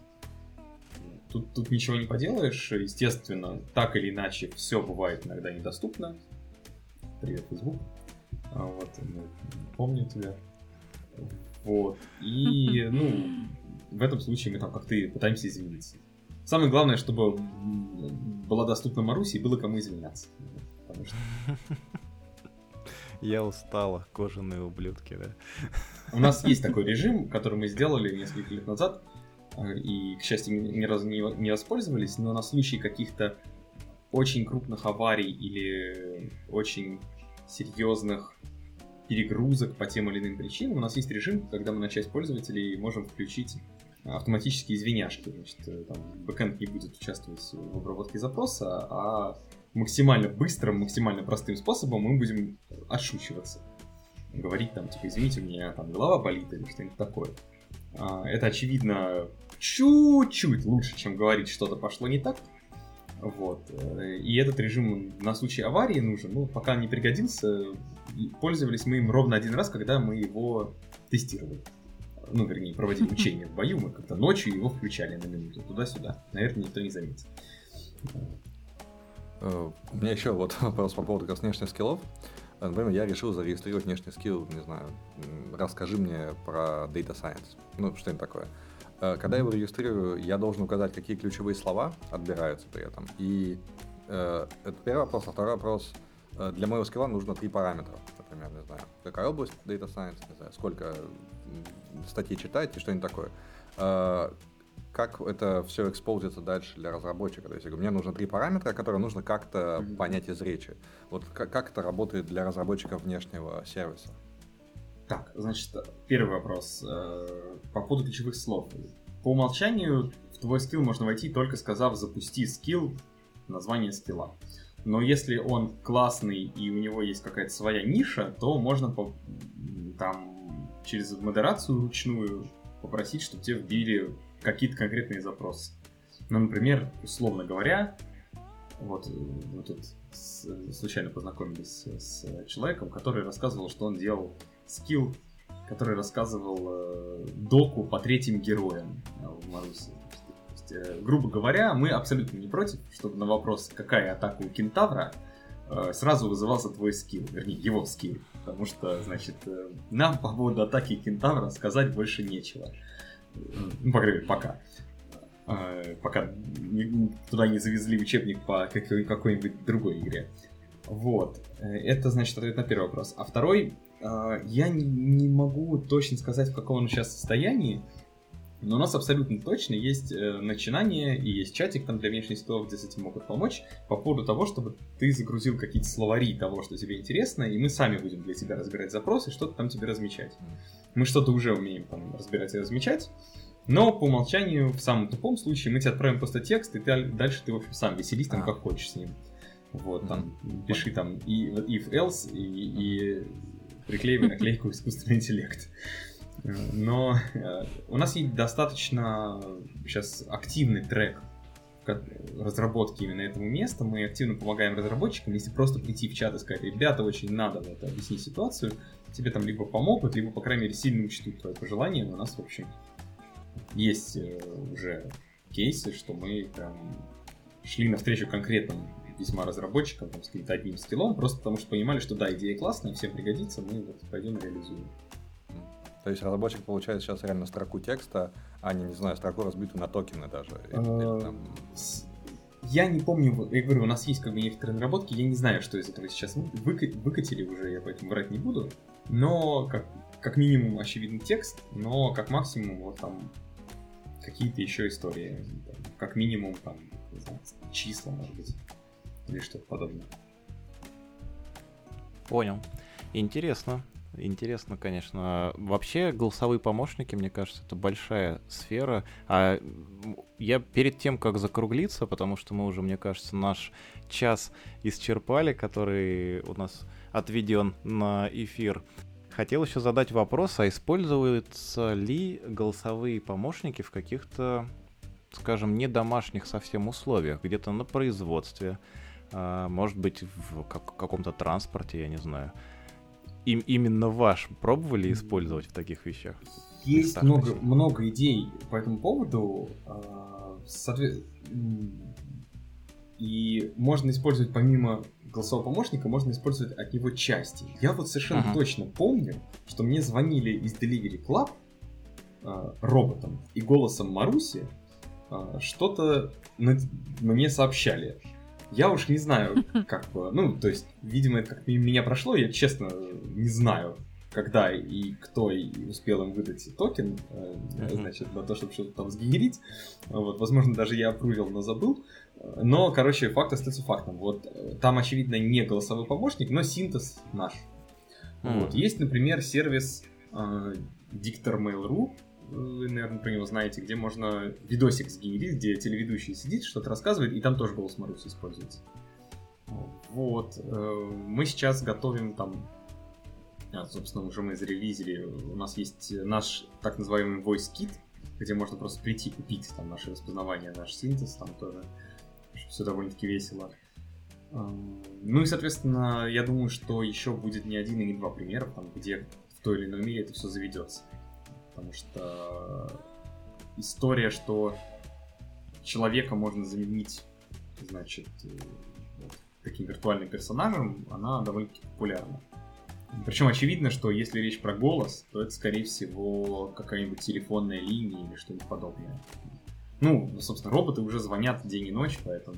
Тут, тут ничего не поделаешь, естественно, так или иначе, все бывает иногда недоступно. Привет, Facebook. А, вот, ну, помню тебя. Вот. И, [LAUGHS] ну, в этом случае мы там как-то пытаемся извиниться. Самое главное, чтобы была доступна Маруси и было кому извиняться. Потому что... Я устала, кожаные ублюдки, да. У нас есть такой режим, который мы сделали несколько лет назад, э, и, к счастью, ни разу не, не воспользовались, но на случай каких-то очень крупных аварий или очень серьезных перегрузок по тем или иным причинам, у нас есть режим, когда мы на часть пользователей можем включить автоматические извиняшки. Значит, э, там, бэкэнд не будет участвовать в обработке запроса, а максимально быстрым, максимально простым способом мы будем отшучиваться. Говорить там, типа, извините, у меня там голова болит или что-нибудь такое. А, это, очевидно, чуть-чуть лучше, чем говорить, что-то пошло не так. Вот. Э, и этот режим на случай аварии нужен. Ну, пока не пригодился, пользовались мы им ровно один раз, когда мы его тестировали ну, вернее, проводили учения в бою, мы как-то ночью его включали на минуту туда-сюда. Наверное, никто не заметит. Э, у меня еще вот [LAUGHS] вопрос по поводу как раз внешних скиллов. Э, например, я решил зарегистрировать внешний скилл, не знаю, расскажи мне про Data Science. Ну, что-нибудь такое. Э, когда я его регистрирую, я должен указать, какие ключевые слова отбираются при этом. И э, это первый вопрос. А второй вопрос. Для моего скилла нужно три параметра, например, не знаю, какая область Data Science, не знаю, сколько статьи читать и что-нибудь такое. А, как это все экспозится дальше для разработчика? То есть, мне нужно три параметра, которые нужно как-то понять из речи. Вот как, как это работает для разработчика внешнего сервиса? Так, значит, первый вопрос. Э, по поводу ключевых слов. По умолчанию в твой скилл можно войти, только сказав «запусти скилл», название скилла. Но если он классный и у него есть какая-то своя ниша, то можно по, там через модерацию ручную попросить, чтобы тебе вбили какие-то конкретные запросы. Ну, например, условно говоря, вот мы тут случайно познакомились с человеком, который рассказывал, что он делал скилл, который рассказывал э, доку по третьим героям э, в Марусе. Э, грубо говоря, мы абсолютно не против, чтобы на вопрос, какая атака у кентавра, э, сразу вызывался твой скилл, вернее, его скилл потому что, значит, э, нам по поводу атаки кентавра сказать больше нечего. Ну, по крайней мере, пока. Пока туда не завезли учебник по какой-нибудь другой игре. Вот. Э, это, значит, ответ на первый вопрос. А второй, я не могу точно сказать, в каком он сейчас состоянии, но у нас абсолютно точно есть э, начинание и есть чатик там для внешних скиллов, где с этим могут помочь, по поводу того, чтобы ты загрузил какие-то словари того, что тебе интересно, и мы сами будем для тебя разбирать запросы, что-то там тебе размечать. Мы что-то уже умеем там разбирать и размечать, но по умолчанию, в самом тупом случае, мы тебе отправим просто текст, и ты, дальше ты, в общем, сам веселись там, а. как хочешь с ним. Вот, там, пиши там и if else, и, и приклеивай наклейку искусственный интеллект. Но э, у нас есть достаточно сейчас активный трек разработки именно этого места. Мы активно помогаем разработчикам. Если просто прийти в чат и сказать, ребята, очень надо вот объяснить ситуацию, тебе там либо помогут, либо, по крайней мере, сильно учтут твое пожелание. У нас, в общем, есть э, уже кейсы, что мы прям шли навстречу конкретным весьма разработчикам там, с каким-то одним скиллом, просто потому что понимали, что да, идея классная, всем пригодится, мы вот пойдем реализуем. То есть разработчик получает сейчас реально строку текста, а не, не знаю, строку разбитую на токены даже. А, я не помню, я говорю, у нас есть как бы некоторые наработки, я не знаю, что из этого сейчас выкатили уже, я поэтому врать не буду. Но как, как минимум очевидный текст, но как максимум вот там какие-то еще истории. Как минимум там, не знаю, числа, может быть, или что-то подобное. Понял. Интересно. Интересно, конечно. Вообще, голосовые помощники, мне кажется, это большая сфера. А я перед тем, как закруглиться, потому что мы уже, мне кажется, наш час исчерпали, который у нас отведен на эфир, хотел еще задать вопрос, а используются ли голосовые помощники в каких-то, скажем, не домашних совсем условиях, где-то на производстве, а, может быть, в каком-то транспорте, я не знаю им именно ваш пробовали использовать в таких вещах? Есть много, много идей по этому поводу. А, и можно использовать помимо голосового помощника, можно использовать от него части. Я вот совершенно uh-huh. точно помню, что мне звонили из Delivery Club э, роботом и голосом Маруси э, что-то мне сообщали. Я уж не знаю, как бы, ну, то есть, видимо, это как меня прошло, я честно не знаю, когда и кто и успел им выдать токен, э, значит, на то, чтобы что-то там сгенерить. Вот, возможно, даже я опрувил, но забыл. Но, короче, факт остается фактом. Вот э, там, очевидно, не голосовой помощник, но синтез наш. Mm. Вот. Есть, например, сервис э, Dictor Mail.ru, вы, наверное, про него знаете, где можно видосик сгенерить, где телеведущий сидит, что-то рассказывает, и там тоже голос Маруси используется. Вот. Э, мы сейчас готовим там а, собственно, уже мы зарелизили. У нас есть наш так называемый Voice Kit, где можно просто прийти купить там наше распознавание, наш синтез, там тоже все довольно-таки весело. А, ну и, соответственно, я думаю, что еще будет не один и не два примера, там, где в той или иной мере это все заведется потому что история, что человека можно заменить, значит, э, вот, таким виртуальным персонажем, она довольно-таки популярна. Причем очевидно, что если речь про голос, то это, скорее всего, какая-нибудь телефонная линия или что-нибудь подобное. Ну, собственно, роботы уже звонят день и ночь, поэтому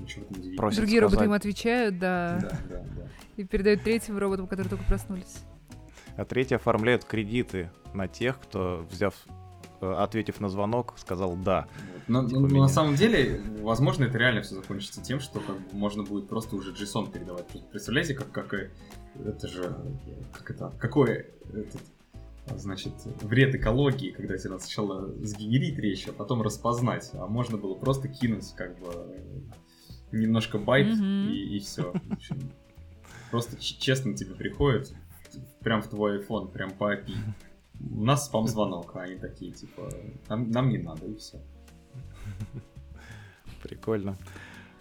ничего там удивительного. Другие сказать. роботы им отвечают, да. Да, да, да. И передают третьим роботам, которые только проснулись а третий оформляют кредиты на тех, кто, взяв, э, ответив на звонок, сказал «да». Но, типа но на самом деле, возможно, это реально все закончится тем, что как бы, можно будет просто уже JSON передавать. Представляете, как, как это же, как это, какой этот, значит, вред экологии, когда тебе надо сначала сгенерить речь, а потом распознать, а можно было просто кинуть как бы немножко байт mm-hmm. и, и все. Просто честно тебе приходит, прям в твой iPhone, прям по API. У нас спам-звонок, а они такие, типа, нам, нам не надо, и все. Прикольно.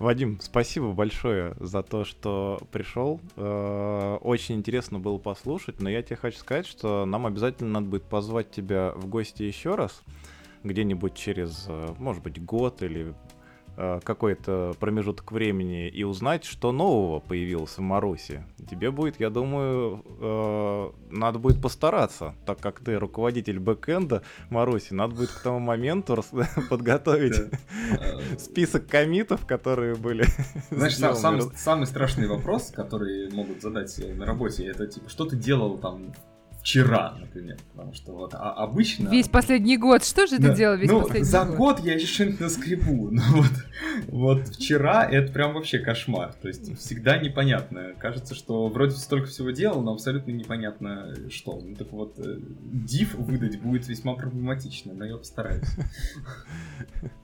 Вадим, спасибо большое за то, что пришел. Э, очень интересно было послушать, но я тебе хочу сказать, что нам обязательно надо будет позвать тебя в гости еще раз, где-нибудь через, э, может быть, год или какой-то промежуток времени и узнать, что нового появилось в Маруси. Тебе будет, я думаю, э, надо будет постараться, так как ты руководитель бэкэнда Маруси, надо будет к тому моменту [LAUGHS] подготовить [LAUGHS] список комитов, которые были [LAUGHS] Знаешь, самый страшный вопрос, который могут задать на работе, это типа, что ты делал там вчера, например, потому что вот а обычно... Весь последний год, что же да. ты делал весь ну, последний за год? год я еще что-нибудь наскребу, [LAUGHS] но вот, вот вчера это прям вообще кошмар, то есть всегда непонятно, кажется, что вроде столько всего делал, но абсолютно непонятно что, ну так вот, э, выдать будет весьма проблематично, но я постараюсь. [LAUGHS]